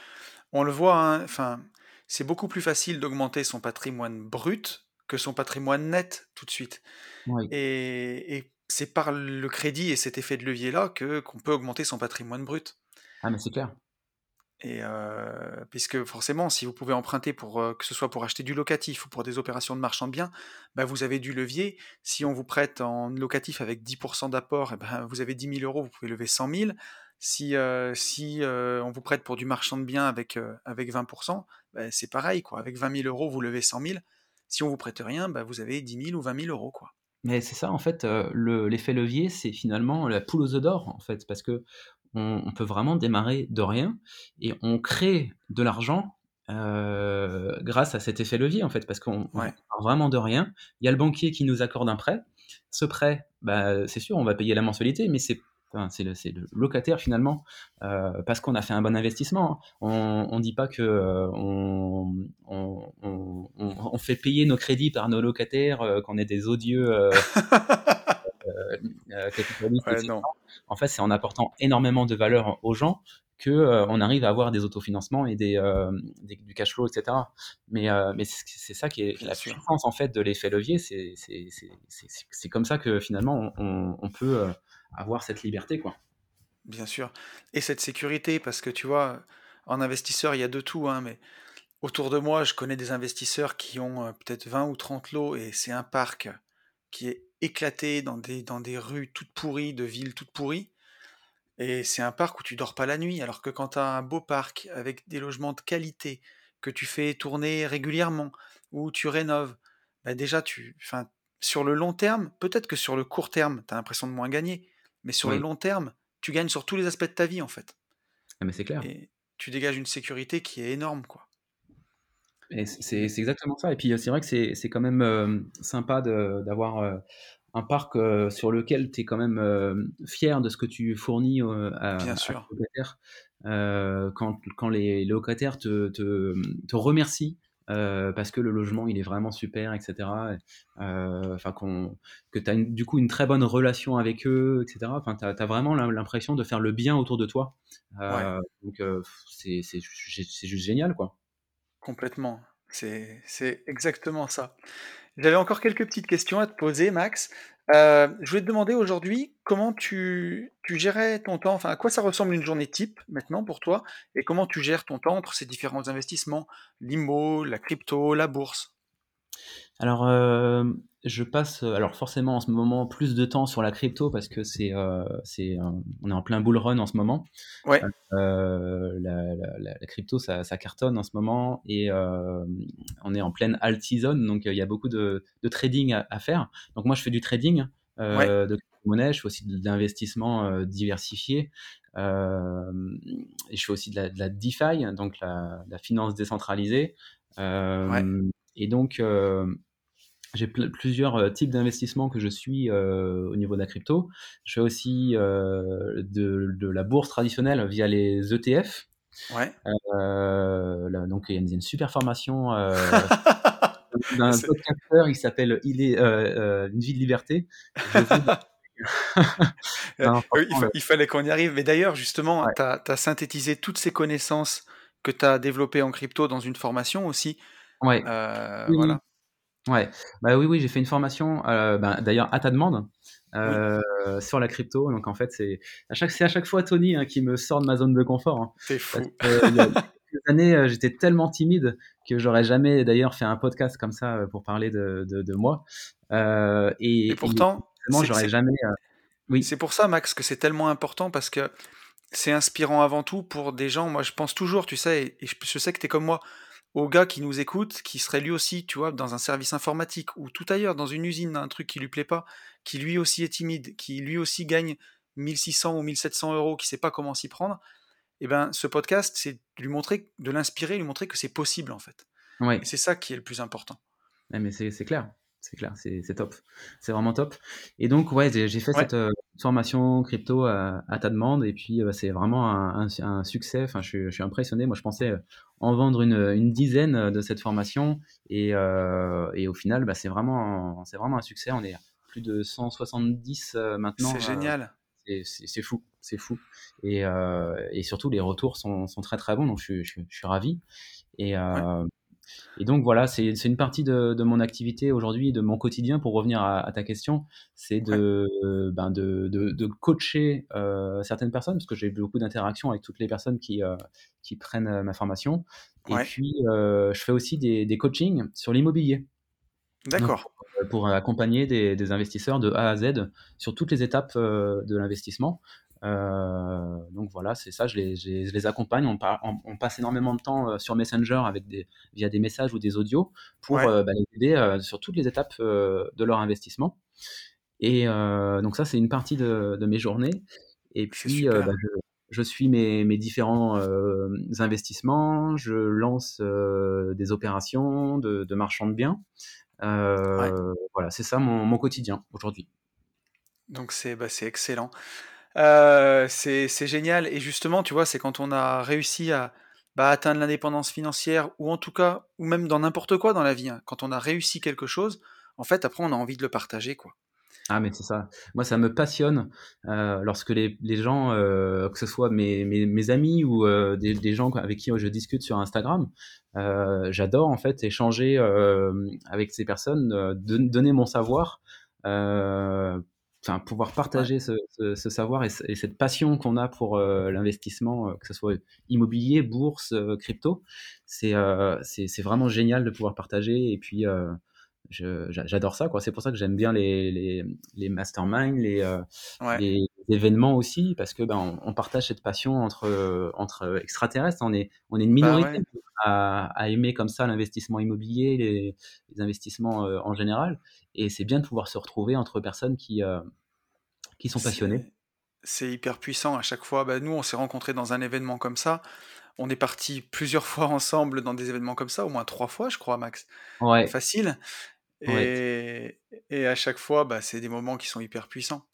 on le voit, hein, enfin, c'est beaucoup plus facile d'augmenter son patrimoine brut que son patrimoine net tout de suite. Oui. Et, et c'est par le crédit et cet effet de levier-là que qu'on peut augmenter son patrimoine brut. Ah, mais c'est clair. Et euh, puisque forcément, si vous pouvez emprunter pour euh, que ce soit pour acheter du locatif ou pour des opérations de marchand de biens, bah, vous avez du levier. Si on vous prête en locatif avec 10% d'apport, ben, vous avez 10 000 euros, vous pouvez lever 100 000. Si, euh, si on vous prête pour du marchand de biens avec, avec 20%, bah, c'est pareil, quoi. Avec 20 000 euros, vous levez 100 000. Si on vous prête rien, bah, vous avez 10 000 ou 20 000 euros, quoi. Mais c'est ça, en fait, euh, le- l'effet levier, c'est finalement la poule aux œufs d'or, en fait, parce que on, on peut vraiment démarrer de rien et on crée de l'argent euh, grâce à cet effet levier, en fait, parce qu'on on Ouais, part vraiment de rien. Il y a le banquier qui nous accorde un prêt. Ce prêt, bah, c'est sûr, on va payer la mensualité, mais c'est enfin, c'est le, le locataire finalement, euh, parce qu'on a fait un bon investissement. hein. On ne dit pas que euh, on, on- on- fait payer nos crédits par nos locataires, euh, qu'on est des odieux euh, ouais, etc. non, En fait, c'est en apportant énormément de valeur aux gens que euh, on arrive à avoir des autofinancements et des, euh, des- du cash flow, etc. Mais, euh, mais c'est ça qui est la puissance en fait de l'effet levier. C'est comme ça que finalement on, peut euh, avoir cette liberté, quoi. Bien sûr. Et cette sécurité, parce que tu vois, en investisseur, il y a de tout, hein, mais autour de moi, je connais des investisseurs qui ont euh, peut-être 20 ou 30 lots et c'est un parc qui est éclaté dans des, dans des rues toutes pourries, de villes toutes pourries. Et c'est un parc où tu dors pas la nuit, alors que quand tu as un beau parc avec des logements de qualité, que tu fais tourner régulièrement, où tu rénoves, bah déjà, tu, enfin, sur le long terme, peut-être que sur le court terme, tu as l'impression de moins gagner, mais sur le long terme, tu gagnes sur tous les aspects de ta vie, en fait. Ah, mais c'est clair. Et tu dégages une sécurité qui est énorme, quoi. C'est exactement ça. Et puis euh, c'est vrai que c'est quand même euh, sympa d'avoir euh, un parc euh, sur lequel tu es quand même euh, fier de ce que tu fournis euh, à, bien à sûr, locataires. Euh, quand, quand les locataires te, te, te remercient parce que le logement il est vraiment super, etc. Enfin, qu'on que tu as du coup une très bonne relation avec eux, etc. Enfin, tu as, vraiment l'im- l'impression de faire le bien autour de toi. ouais, donc, c'est c'est ju- c'est juste génial, quoi. complètement. C'est c'est exactement ça. J'avais encore quelques petites questions à te poser, Max. Euh, je voulais te demander aujourd'hui comment tu, tu gérais ton temps, enfin à quoi ça ressemble une journée type maintenant pour toi, et comment tu gères ton temps entre ces différents investissements, l'IMO, la crypto, la bourse? Alors, euh, je passe, euh, alors forcément en ce moment plus de temps sur la crypto parce que c'est, euh, c'est, on est en plein bull run en ce moment. Ouais, la, la- la- la crypto, ça, ça cartonne en ce moment et on est en pleine alt season, donc il y a beaucoup de, de trading à, à faire. Donc moi, je fais du trading ouais, de crypto-monnaie, je fais aussi de l'investissement euh, diversifié. euh, et je fais aussi de la, de la DeFi, donc la, finance décentralisée. ouais, Euh, et donc, euh, j'ai pl- plusieurs euh, types d'investissements que je suis euh, au niveau de la crypto. Je fais aussi euh, de, de la bourse traditionnelle via les ETF. ouais. Euh, là, donc, il y a une, super formation d'un podcasteur, il s'appelle Il est Une vie de liberté. Non, il, fa- fallait qu'on y arrive. Mais d'ailleurs, justement, ouais. tu as, synthétisé toutes ces connaissances que tu as développées en crypto dans une formation aussi. Ouais. Euh, oui. voilà. Ouais, bah oui, oui, j'ai fait une formation, euh, ben, d'ailleurs à ta demande, Oui, euh, sur la crypto. Donc en fait, c'est à chaque, c'est à chaque fois Tony hein, qui me sort de ma zone de confort. hein. parce fou. que euh, il y a quelques années, euh, j'étais tellement timide que j'aurais jamais d'ailleurs fait un podcast comme ça pour parler de, de, de moi. Euh, Et et, pourtant, c'est j'aurais c'est- jamais. oui, c'est pour ça, Max, que c'est tellement important parce que c'est inspirant avant tout pour des gens. Moi, je pense toujours, tu sais, et, et je, je sais que tu es comme moi, au gars qui nous écoute, qui serait lui aussi, tu vois, dans un service informatique ou tout ailleurs, dans une usine, un truc qui lui plaît pas, qui lui aussi est timide, qui lui aussi gagne 1600 ou 1700 euros, qui sait pas comment s'y prendre. Et ben, ce podcast, c'est de lui montrer, de l'inspirer, lui montrer que c'est possible en fait. Ouais. c'est ça qui est le plus important. Ouais, mais c'est clair, c'est clair, c'est top, c'est vraiment top. Et donc ouais, j'ai j'ai fait Ouais, cette euh, formation crypto à, à ta demande et puis euh, c'est vraiment un, un- un succès. Enfin, je, suis je suis impressionné. Moi, je pensais euh, en vendre une, une dizaine euh, de cette formation et, euh, et au final, bah, c'est vraiment c'est vraiment un succès. On est plus de 170 euh, c'est maintenant. euh, génial. c'est c'est- c'est fou, c'est fou. Et, euh, et surtout, les retours sont, sont très très bons. Donc, je, suis- je, suis je suis ravi. Et, Ouais, euh, et donc voilà, c'est une partie de, de mon activité aujourd'hui, de mon quotidien, pour revenir à, à ta question, c'est ouais, de, ben de, de, de coacher euh, certaines personnes, parce que j'ai beaucoup d'interactions avec toutes les personnes qui, euh, qui prennent euh, ma formation. Et ouais. puis, euh, je fais aussi des, des coachings sur l'immobilier, D'accord. pour, accompagner des, des investisseurs de A à Z sur toutes les étapes de l'investissement. Euh, donc voilà, c'est ça, je les, je accompagne. On, par- on- on passe énormément de temps euh, sur Messenger avec des, via des messages ou des audios pour Ouais, euh, bah, les aider sur toutes les étapes de leur investissement. Et donc ça, c'est une partie de, de mes journées. Et puis, bah, je, je suis mes, mes différents euh, investissements, je lance euh, des opérations de, de marchand de biens. Ouais. Voilà, c'est ça mon, mon quotidien aujourd'hui. Donc c'est bah, c'est excellent. Euh, c'est génial. Et justement, tu vois, c'est quand on a réussi à bah, atteindre l'indépendance financière, ou en tout cas, ou même dans n'importe quoi dans la vie, hein, quand on a réussi quelque chose, en fait, après, on a envie de le partager, quoi. Ah, mais c'est ça. Moi, ça me passionne euh, lorsque les, gens, euh, que ce soit mes, amis ou des, gens avec qui je discute sur Instagram, j'adore en fait échanger avec ces personnes, don- donner mon savoir, enfin pouvoir Ouais, partager ce, ce- ce savoir et, ce- et cette passion qu'on a pour euh, l'investissement, euh, que ce soit immobilier, bourse, euh, crypto, c'est euh, c'est vraiment génial de pouvoir partager et puis euh, j'adore ça, quoi. C'est pour ça que j'aime bien les, les, les masterminds, les, euh, ouais. les événements aussi, parce que ben, on, on partage cette passion entre, euh, entre extraterrestres. On est, on est une Bah minorité ouais, à, à aimer comme ça l'investissement immobilier, les, les investissements euh, en général. Et c'est bien de pouvoir se retrouver entre personnes qui, euh, qui sont passionnées. c'est hyper puissant à chaque fois. Bah, nous, on s'est rencontrés dans un événement comme ça. On est partis plusieurs fois ensemble dans des événements comme ça, au moins trois fois, je crois, Max. Ouais, Facile. ouais. Et, et à chaque fois, bah, c'est des moments qui sont hyper puissants.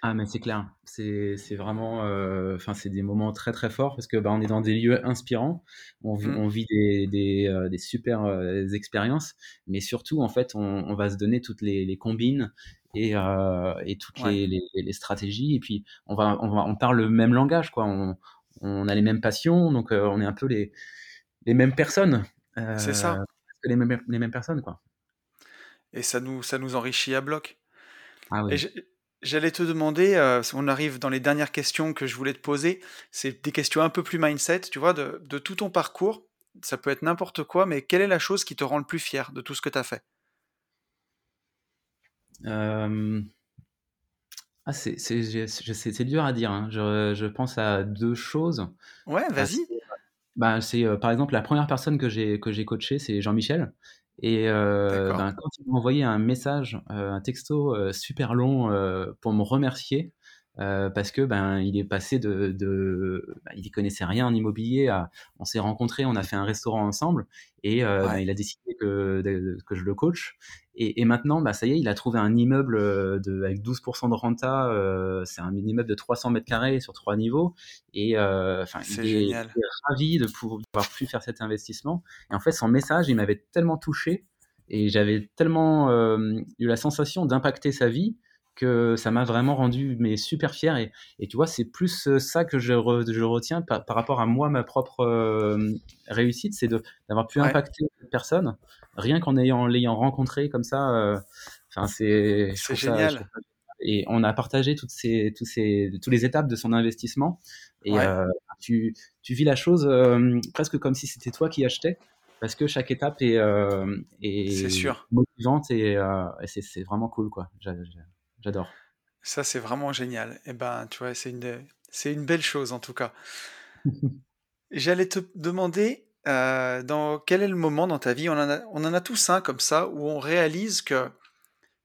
Ah mais c'est clair, c'est vraiment, heu, enfin c'est des moments très, très forts parce que, bah, on est dans des lieux inspirants, on vit Mm. on vit des des, des super, heu, expériences, mais surtout en fait on on va se donner toutes les les combines et et toutes Ouais, les les les stratégies et puis on va on va on parle le même langage quoi, on on a les mêmes passions donc on est un peu les les mêmes personnes, c'est ça. les mêmes, les mêmes personnes, quoi. Et ça nous, ça nous enrichit à bloc. Ah Et oui. j'ai- j'allais te demander, euh, on arrive dans les dernières questions que je voulais te poser, c'est des questions un peu plus mindset, tu vois, de, de tout ton parcours. Ça peut être n'importe quoi, mais quelle est la chose qui te rend le plus fier de tout ce que tu as fait? Euh, ah, c'est dur à dire. hein. Je, je pense à deux choses. Ouais, vas-y. bah, c'est, euh, par exemple la première personne que j'ai que j'ai coaché, c'est Jean-Michel. Et euh, ben, quand il m'a envoyé un message, euh, un texto euh, super long euh, pour me remercier, euh, parce que ben il est passé de, de ben, il connaissait rien en immobilier, à, on s'est rencontrés, on a fait un restaurant ensemble, et euh, ben, il a décidé que, de- que je le coach. Et, et maintenant, bah, ça y est, il a trouvé un immeuble euh, de, avec 12% de renta. euh, c'est un immeuble de 300 mètres carrés sur trois niveaux. Et euh, enfin, il est, il génial. est ravi de pouvoir pu faire cet investissement. Et en fait, son message, il m'avait tellement touché et j'avais tellement eu la sensation d'impacter sa vie que ça m'a vraiment rendu mais super fier. Et, et tu vois, c'est plus euh, ça que je, re- je retiens par, par rapport à moi, ma propre euh, réussite, c'est d'avoir pu Ouais, impacter personne rien qu'en ayant l'ayant rencontré comme ça. euh, Enfin, c'est, je c'est ça, je génial. Et on a partagé toutes ces, toutes ces, toutes les étapes de son investissement. Et Ouais, euh, tu, tu vis la chose euh, presque comme si c'était toi qui achetais, parce que chaque étape est, euh, est sûr. motivante et, euh, et c'est vraiment cool, quoi. J'adore. Ça, c'est vraiment génial. Et ben, tu vois, c'est une, c'est une belle chose en tout cas. J'allais te demander, euh, dans quel est le moment dans ta vie, on en a, on en a tous un comme ça, où on réalise que,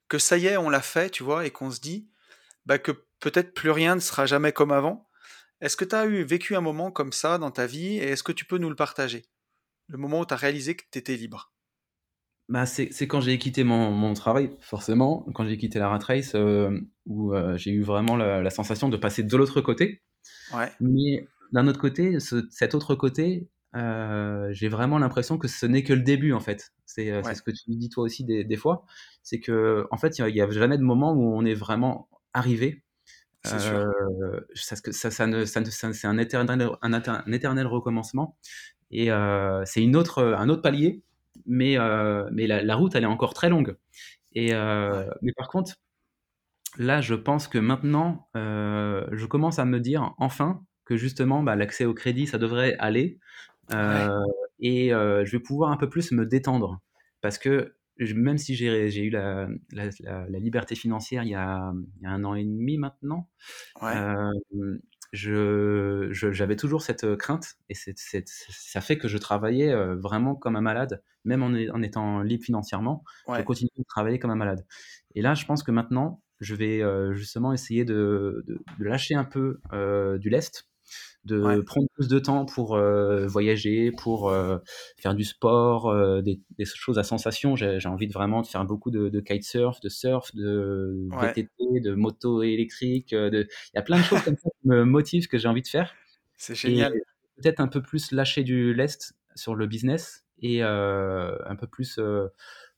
que ça y est, on l'a fait, tu vois, et qu'on se dit bah, que peut-être plus rien ne sera jamais comme avant. Est-ce que tu as eu, vécu un moment comme ça dans ta vie, et est-ce que tu peux nous le partager? Le moment où tu as réalisé que tu étais libre. Bah, c'est quand j'ai quitté mon, mon travail, forcément, quand j'ai quitté la rat race, euh, où euh, j'ai eu vraiment la, la sensation de passer de l'autre côté. Ouais, Mais d'un autre côté, ce- cet autre côté, euh, j'ai vraiment l'impression que ce n'est que le début, en fait. C'est ouais, ce que tu dis toi aussi des, des fois. C'est que, en fait, il n'y a, jamais de moment où on est vraiment arrivé. c'est sûr. ça, ça, ça ne, ça ne- ça- c'est un éternel, un, éter- un éternel recommencement. Et c'est une autre, un autre palier, mais, euh, mais la, la route, elle est encore très longue. Et, euh, Ouais, mais par contre, Là, je pense que maintenant, euh, je commence à me dire enfin que justement, bah, l'accès au crédit, ça devrait aller. ouais, et je vais pouvoir un peu plus me détendre. Parce que je- même si j'ai eu la, la- la- la liberté financière il y, a, il y a un an et demi maintenant, ouais, euh, je, je- j'avais toujours cette crainte. Et c'est, c'est- ça fait que je travaillais euh, vraiment comme un malade. Même en, est- en étant libre financièrement, je ouais, continue de travailler comme un malade. Et là, je pense que maintenant, je vais euh, justement essayer de, de- de lâcher un peu euh, du lest, de ouais, prendre plus de temps pour euh, voyager, pour euh, faire du sport, euh, des, des choses à sensation. J'ai, envie de vraiment de faire beaucoup de, de kitesurf, de surf, de ouais. VTT, de moto électrique. de... Il y a plein de choses comme ça qui me motivent, que j'ai envie de faire. C'est génial. peut-être un peu plus lâcher du lest sur le business et un peu plus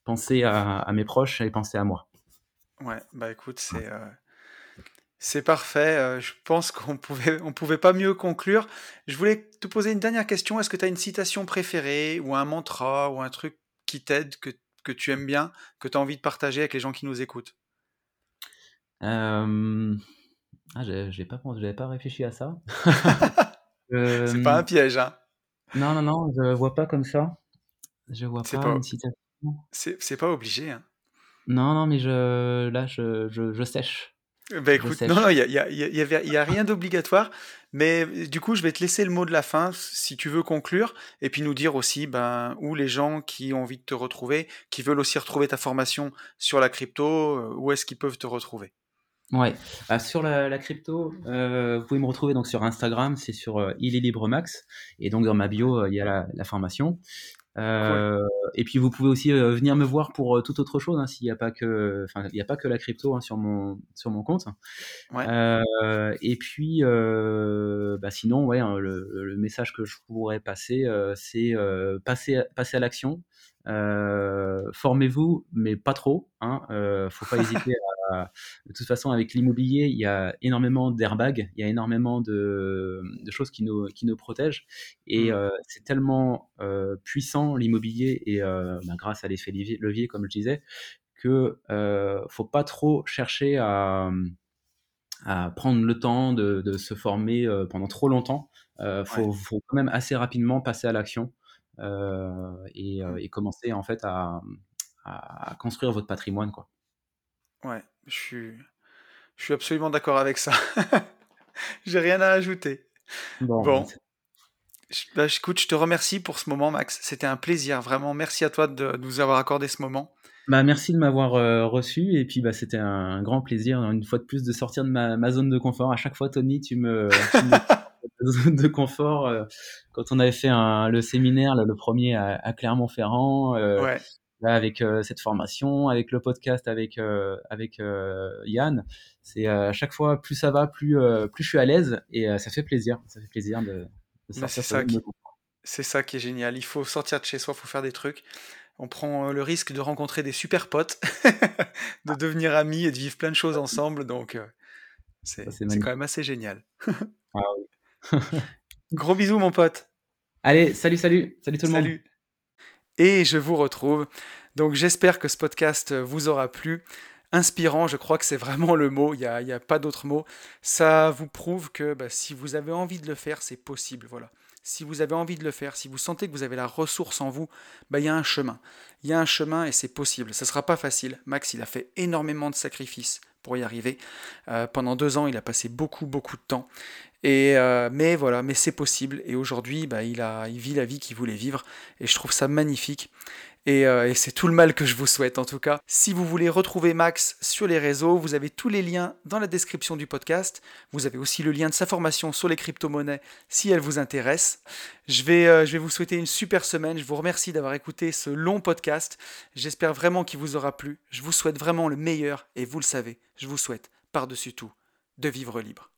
penser à, à mes proches et penser à moi. Ouais, bah écoute, c'est c'est parfait. euh, je pense qu'on pouvait on pouvait pas mieux conclure. Je voulais te poser une dernière question. Est-ce que tu as une citation préférée ou un mantra ou un truc qui t'aide, que, que tu aimes bien, que tu as envie de partager avec les gens qui nous écoutent? Euh, ah, j'ai pas, pas réfléchi à ça. C'est pas un piège, hein. non, non, non, je vois pas comme ça. Je vois pas pas une citation. c'est c'est pas obligé, hein. Non, non, mais je, là, je, je, je sèche. Bah Je écoute, non, non, il sèche. y a, y a- y a- rien d'obligatoire, mais du coup, je vais te laisser le mot de la fin si tu veux conclure, et puis nous dire aussi ben, où les gens qui ont envie de te retrouver, qui veulent aussi retrouver ta formation sur la crypto, euh, où est-ce qu'ils peuvent te retrouver? Ouais. Ah, sur la, la crypto, euh, vous pouvez me retrouver donc sur Instagram, c'est sur euh, Il est libre max, et donc dans ma bio, euh, il y a la, la formation. Cool. Euh, et puis vous pouvez aussi euh, venir me voir pour euh, toute autre chose, hein, s'il n'y a pas que, enfin, il n'y a pas que la crypto hein, sur mon sur mon compte. Ouais, et puis, bah sinon, ouais, hein, le, le message que je pourrais passer, c'est passer, à- passer à l'action, formez-vous, mais pas trop. Hein, faut pas hésiter à. De toute façon, avec l'immobilier, il y a énormément d'airbags, il y a énormément de, choses qui nous, qui nous protègent. Et mmh. c'est tellement puissant l'immobilier, et bah, grâce à l'effet levier, comme je disais, que faut pas trop chercher à à prendre le temps de, se former euh, pendant trop longtemps. Il euh, faut, quand même assez rapidement passer à l'action euh, et, commencer en fait à, construire votre patrimoine. Quoi. Ouais, je suis, je suis absolument d'accord avec ça. J'ai rien à ajouter. Bon, bon. Bah, écoute, je te remercie pour ce moment, Max. C'était un plaisir, vraiment. Merci à toi de nous avoir accordé ce moment. Bah, merci de m'avoir euh, reçu et puis bah, c'était un grand plaisir une fois de plus de sortir de ma, zone de confort. À chaque fois, Tony, tu me, zone de confort. Euh, quand on avait fait le séminaire, le premier à, Clermont-Ferrand, euh, avec cette formation, avec le podcast, avec avec Yann, c'est à chaque fois plus ça va, plus plus je suis à l'aise et ça fait plaisir. Ça fait plaisir de. C'est ça, qui, c'est ça qui est génial. Il faut sortir de chez soi, il faut faire des trucs on prend euh, le risque de rencontrer des super potes, de devenir amis et de vivre plein de choses ensemble. Donc, euh, c'est quand même assez génial. Ah Gros bisous, mon pote. Allez, salut, salut. Salut tout le salut. monde. Et je vous retrouve. Donc, j'espère que ce podcast vous aura plu. Inspirant, je crois que c'est vraiment le mot, il n'y a, pas d'autre mot. Ça vous prouve que bah, si vous avez envie de le faire, c'est possible. Voilà si vous avez envie de le faire, si vous sentez que vous avez la ressource en vous, bah, il y a un chemin. Il y a un chemin et c'est possible. Ce ne sera pas facile. Max, il a fait énormément de sacrifices pour y arriver. Euh, pendant deux ans, il a passé beaucoup, beaucoup de temps. Et, euh, mais voilà, mais c'est possible. Et aujourd'hui, bah, il, il vit la vie qu'il voulait vivre. Et je trouve ça magnifique. Euh, et, c'est tout le mal que je vous souhaite en tout cas. Si vous voulez retrouver Max sur les réseaux, vous avez tous les liens dans la description du podcast. Vous avez aussi le lien de sa formation sur les crypto-monnaies si elle vous intéresse. Je vais, euh, je vais vous souhaiter une super semaine. Je vous remercie d'avoir écouté ce long podcast. J'espère vraiment qu'il vous aura plu. Je vous souhaite vraiment le meilleur et vous le savez, je vous souhaite par-dessus tout de vivre libre.